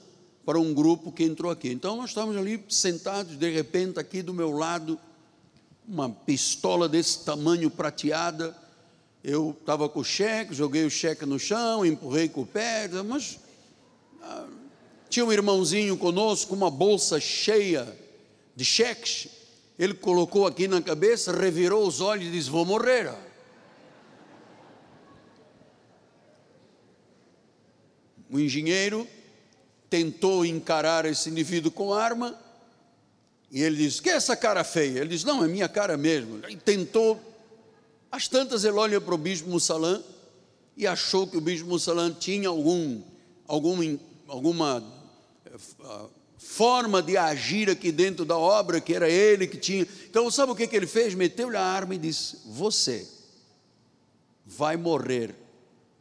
para um grupo que entrou aqui. Então nós estávamos ali sentados, de repente, aqui do meu lado, uma pistola desse tamanho prateada. Eu estava com o cheque, joguei o cheque no chão, empurrei com o pé, mas ah, tinha um irmãozinho conosco, uma bolsa cheia de cheques. Ele colocou aqui na cabeça, revirou os olhos e disse: Vou morrer. O engenheiro tentou encarar esse indivíduo com arma, e ele disse: Que é essa cara feia? Ele disse: Não, é minha cara mesmo. E tentou, às tantas, ele olha para o bispo Mussalã e achou que o bispo Mussalã tinha algum, algum, alguma uh, forma de agir aqui dentro da obra, que era ele que tinha. Então, sabe o que, que ele fez? Meteu-lhe a arma e disse: Você vai morrer.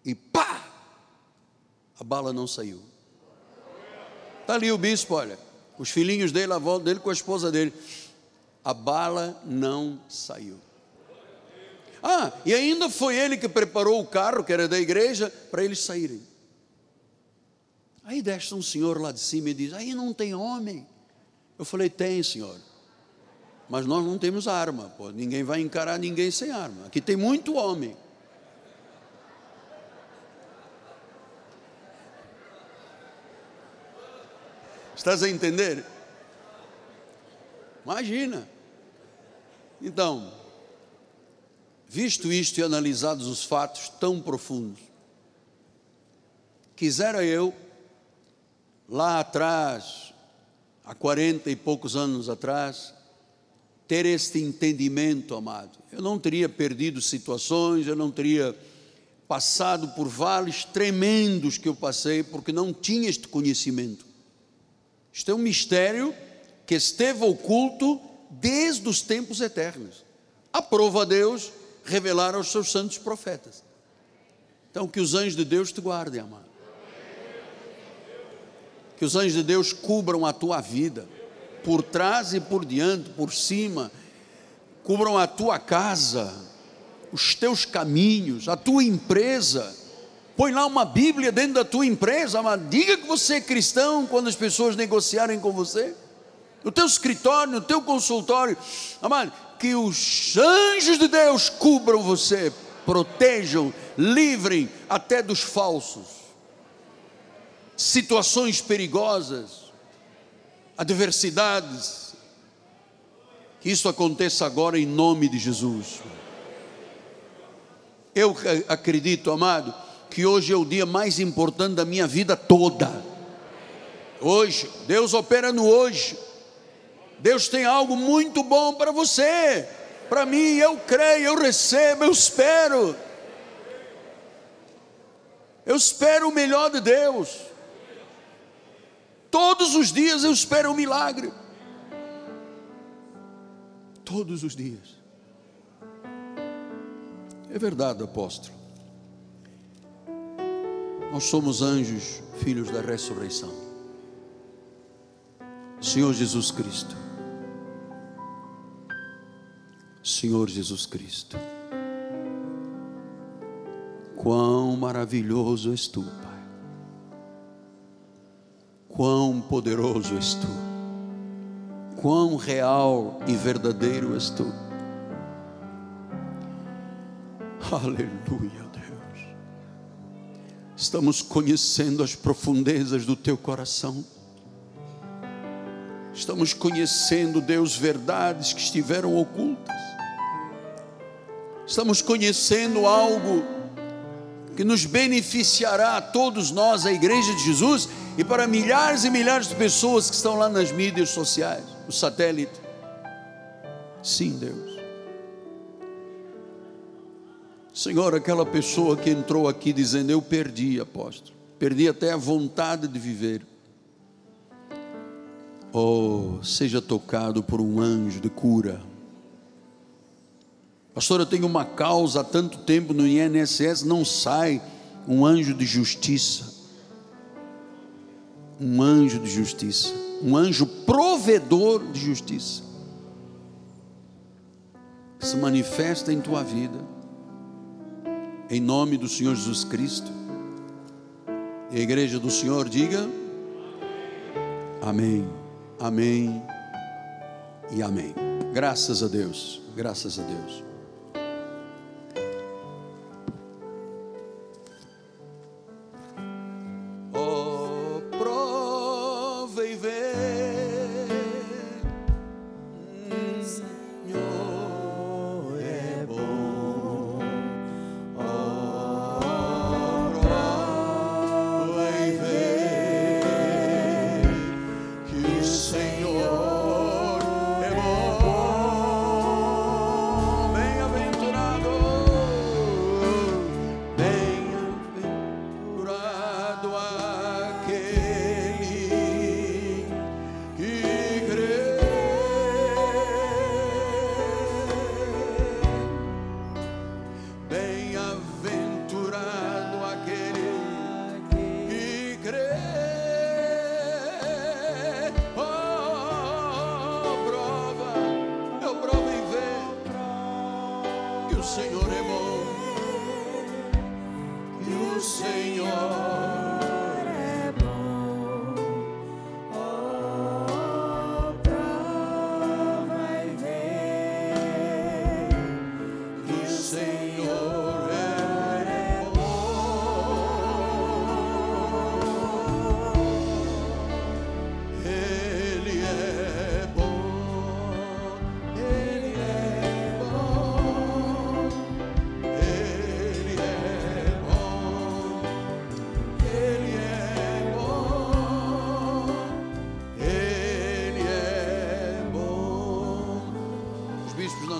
E pá! A bala não saiu. Está ali o bispo, olha. Os filhinhos dele, a volta dele com a esposa dele. A bala não saiu. Ah, e ainda foi ele que preparou o carro, que era da igreja, para eles saírem. Aí desce um senhor lá de cima e diz: Aí não tem homem. Eu falei: Tem, senhor. Mas nós não temos arma, pô. ninguém vai encarar ninguém sem arma. Aqui tem muito homem. Estás a entender? Imagina. Então, visto isto e analisados os fatos tão profundos, quisera eu, lá atrás, há quarenta e poucos anos atrás, ter este entendimento, amado. Eu não teria perdido situações, eu não teria passado por vales tremendos que eu passei, porque não tinha este conhecimento. Isto é um mistério que esteve oculto desde os tempos eternos. Aprova a Deus revelar aos seus santos profetas. Então, que os anjos de Deus te guardem, amado. Que os anjos de Deus cubram a tua vida, por trás e por diante, por cima, cubram a tua casa, os teus caminhos, a tua empresa. Põe lá uma Bíblia dentro da tua empresa, mas diga que você é cristão quando as pessoas negociarem com você. No teu escritório, no teu consultório, amado, que os anjos de Deus cubram você, protejam, livrem até dos falsos, situações perigosas, adversidades. Que isso aconteça agora em nome de Jesus. Eu acredito, amado que hoje é o dia mais importante da minha vida toda. Hoje, Deus opera no hoje. Deus tem algo muito bom para você, para mim. Eu creio, eu recebo, eu espero. Eu espero o melhor de Deus. Todos os dias eu espero um milagre. Todos os dias. É verdade, apóstolo. Nós somos anjos, filhos da ressurreição. Senhor Jesus Cristo. Senhor Jesus Cristo. Quão maravilhoso és tu. Quão poderoso és tu. Quão real e verdadeiro és tu. Aleluia. Estamos conhecendo as profundezas do teu coração. Estamos conhecendo, Deus, verdades que estiveram ocultas. Estamos conhecendo algo que nos beneficiará a todos nós, a Igreja de Jesus, e para milhares e milhares de pessoas que estão lá nas mídias sociais, o satélite. Sim, Deus. Senhor, aquela pessoa que entrou aqui dizendo: Eu perdi, apóstolo, perdi até a vontade de viver. Oh, seja tocado por um anjo de cura. Pastor, eu tenho uma causa há tanto tempo no INSS, não sai um anjo de justiça. Um anjo de justiça. Um anjo provedor de justiça. Se manifesta em tua vida em nome do Senhor Jesus Cristo. E a igreja do Senhor diga: Amém, Amém e Amém. Graças a Deus, graças a Deus.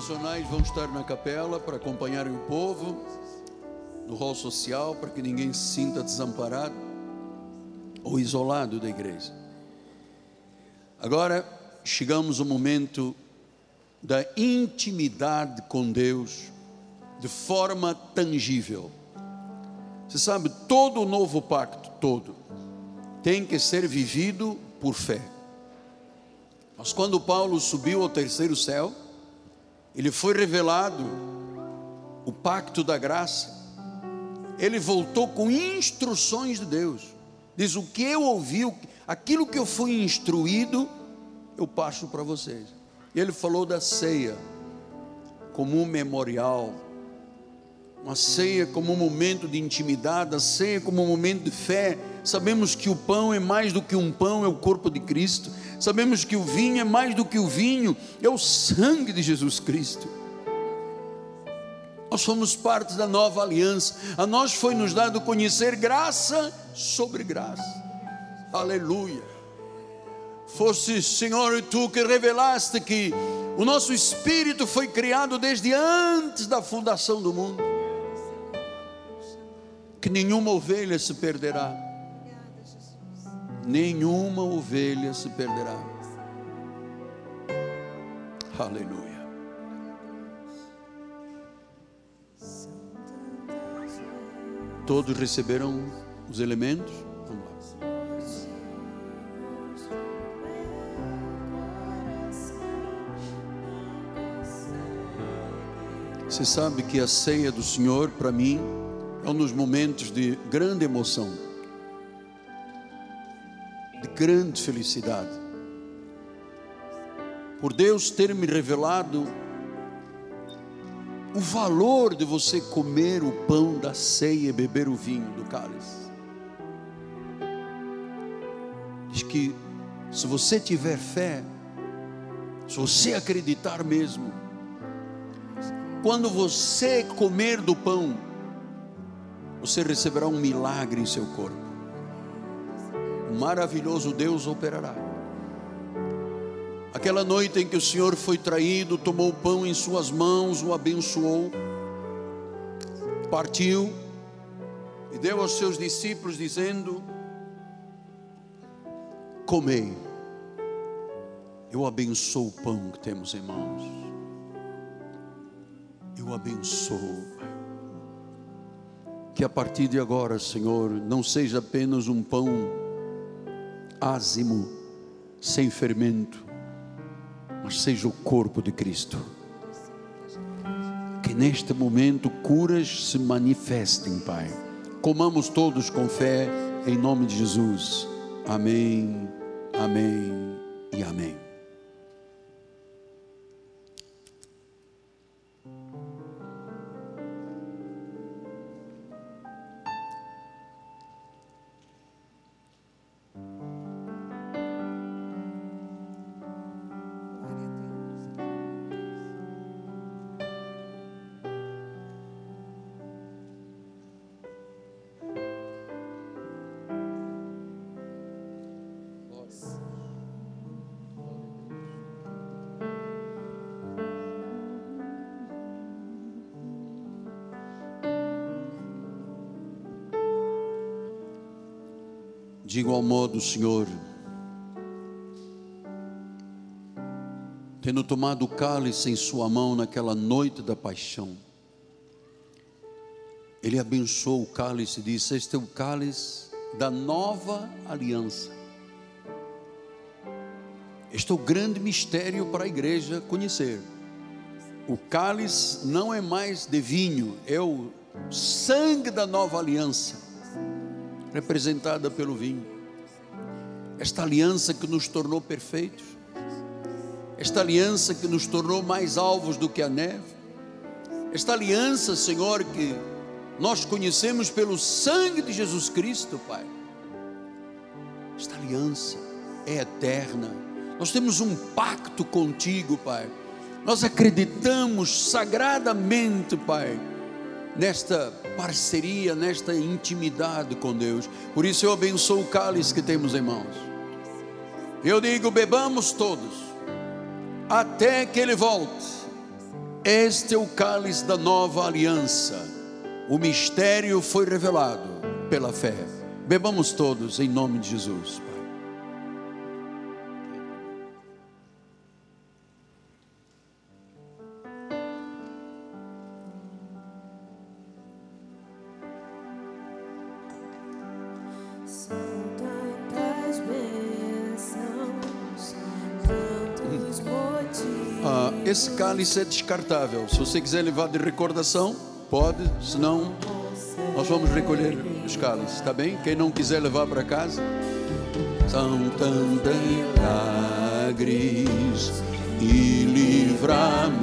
Bispos nacionais vão estar na capela para acompanharem o povo no rol social, para que ninguém se sinta desamparado ou isolado da igreja. Agora chegamos ao momento da intimidade com Deus de forma tangível. Você sabe, todo o novo pacto, todo, tem que ser vivido por fé. Mas quando Paulo subiu ao terceiro céu, ele foi revelado o pacto da graça. Ele voltou com instruções de Deus. Diz: O que eu ouvi, aquilo que eu fui instruído, eu passo para vocês. Ele falou da ceia como um memorial, uma ceia como um momento de intimidade, a ceia como um momento de fé. Sabemos que o pão é mais do que um pão, é o corpo de Cristo. Sabemos que o vinho é mais do que o vinho, é o sangue de Jesus Cristo. Nós somos parte da nova aliança. A nós foi nos dado conhecer graça sobre graça. Aleluia. Fosse, Senhor, tu que revelaste que o nosso espírito foi criado desde antes da fundação do mundo. Que nenhuma ovelha se perderá. Nenhuma ovelha se perderá. Aleluia. Todos receberam os elementos? Vamos lá. Você sabe que a ceia do Senhor, para mim, é um dos momentos de grande emoção, de grande felicidade. Por Deus ter me revelado o valor de você comer o pão da ceia e beber o vinho do cálice. Diz que se você tiver fé, se você acreditar mesmo, quando você comer do pão, você receberá um milagre em seu corpo. Maravilhoso Deus operará. Aquela noite em que o Senhor foi traído, tomou o pão em suas mãos, o abençoou, partiu e deu aos seus discípulos, dizendo: Comei, eu abençoo o pão que temos em mãos, eu abençoo. Que a partir de agora, Senhor, não seja apenas um pão ázimo, sem fermento, mas seja o corpo de Cristo. Que neste momento curas se manifestem, Pai. Comamos todos com fé, em nome de Jesus. Amém, amém e amém. Igual modo, Senhor, tendo tomado o cálice em Sua mão naquela noite da paixão, Ele abençoou o cálice e disse: Este é o cálice da nova aliança. Este é o grande mistério para a igreja conhecer. O cálice não é mais de vinho, é o sangue da nova aliança representada pelo vinho. Esta aliança que nos tornou perfeitos, esta aliança que nos tornou mais alvos do que a neve, esta aliança, Senhor, que nós conhecemos pelo sangue de Jesus Cristo, Pai. Esta aliança é eterna. Nós temos um pacto contigo, Pai. Nós acreditamos sagradamente, Pai nesta parceria, nesta intimidade com Deus. Por isso eu abençoo o cálice que temos em mãos. Eu digo: bebamos todos, até que Ele volte. Este é o cálice da nova aliança. O mistério foi revelado pela fé. Bebamos todos em nome de Jesus. Esse cálice é descartável. Se você quiser levar de recordação, pode. Senão, nós vamos recolher os cálices, tá bem? Quem não quiser levar para casa. São tantos milagres e livramentos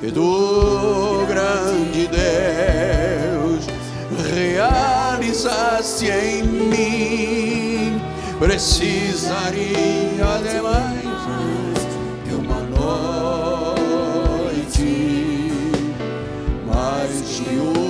que do grande Deus realizaste em mim. Precisaria de mais mais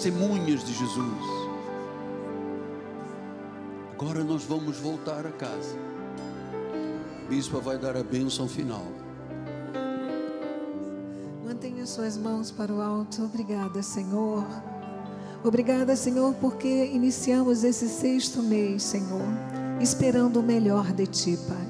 testemunhas de Jesus. Agora nós vamos voltar a casa. A bispa vai dar a bênção final. Mantenha suas mãos para o alto. Obrigada, Senhor. Obrigada, Senhor, porque iniciamos esse sexto mês, Senhor, esperando o melhor de Ti, Pai.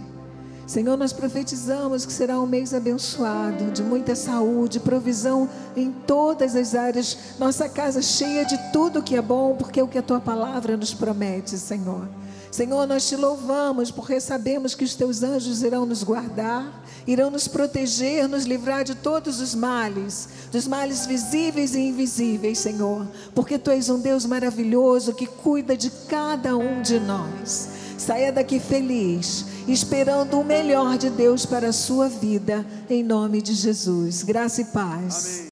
Senhor, nós profetizamos que será um mês abençoado, de muita saúde, provisão em todas as áreas. Nossa casa cheia de tudo que é bom, porque é o que a Tua palavra nos promete, Senhor. Senhor, nós te louvamos porque sabemos que os teus anjos irão nos guardar, irão nos proteger, nos livrar de todos os males, dos males visíveis e invisíveis, Senhor, porque tu és um Deus maravilhoso que cuida de cada um de nós. Saia daqui feliz, esperando o melhor de Deus para a sua vida, em nome de Jesus. Graça e paz.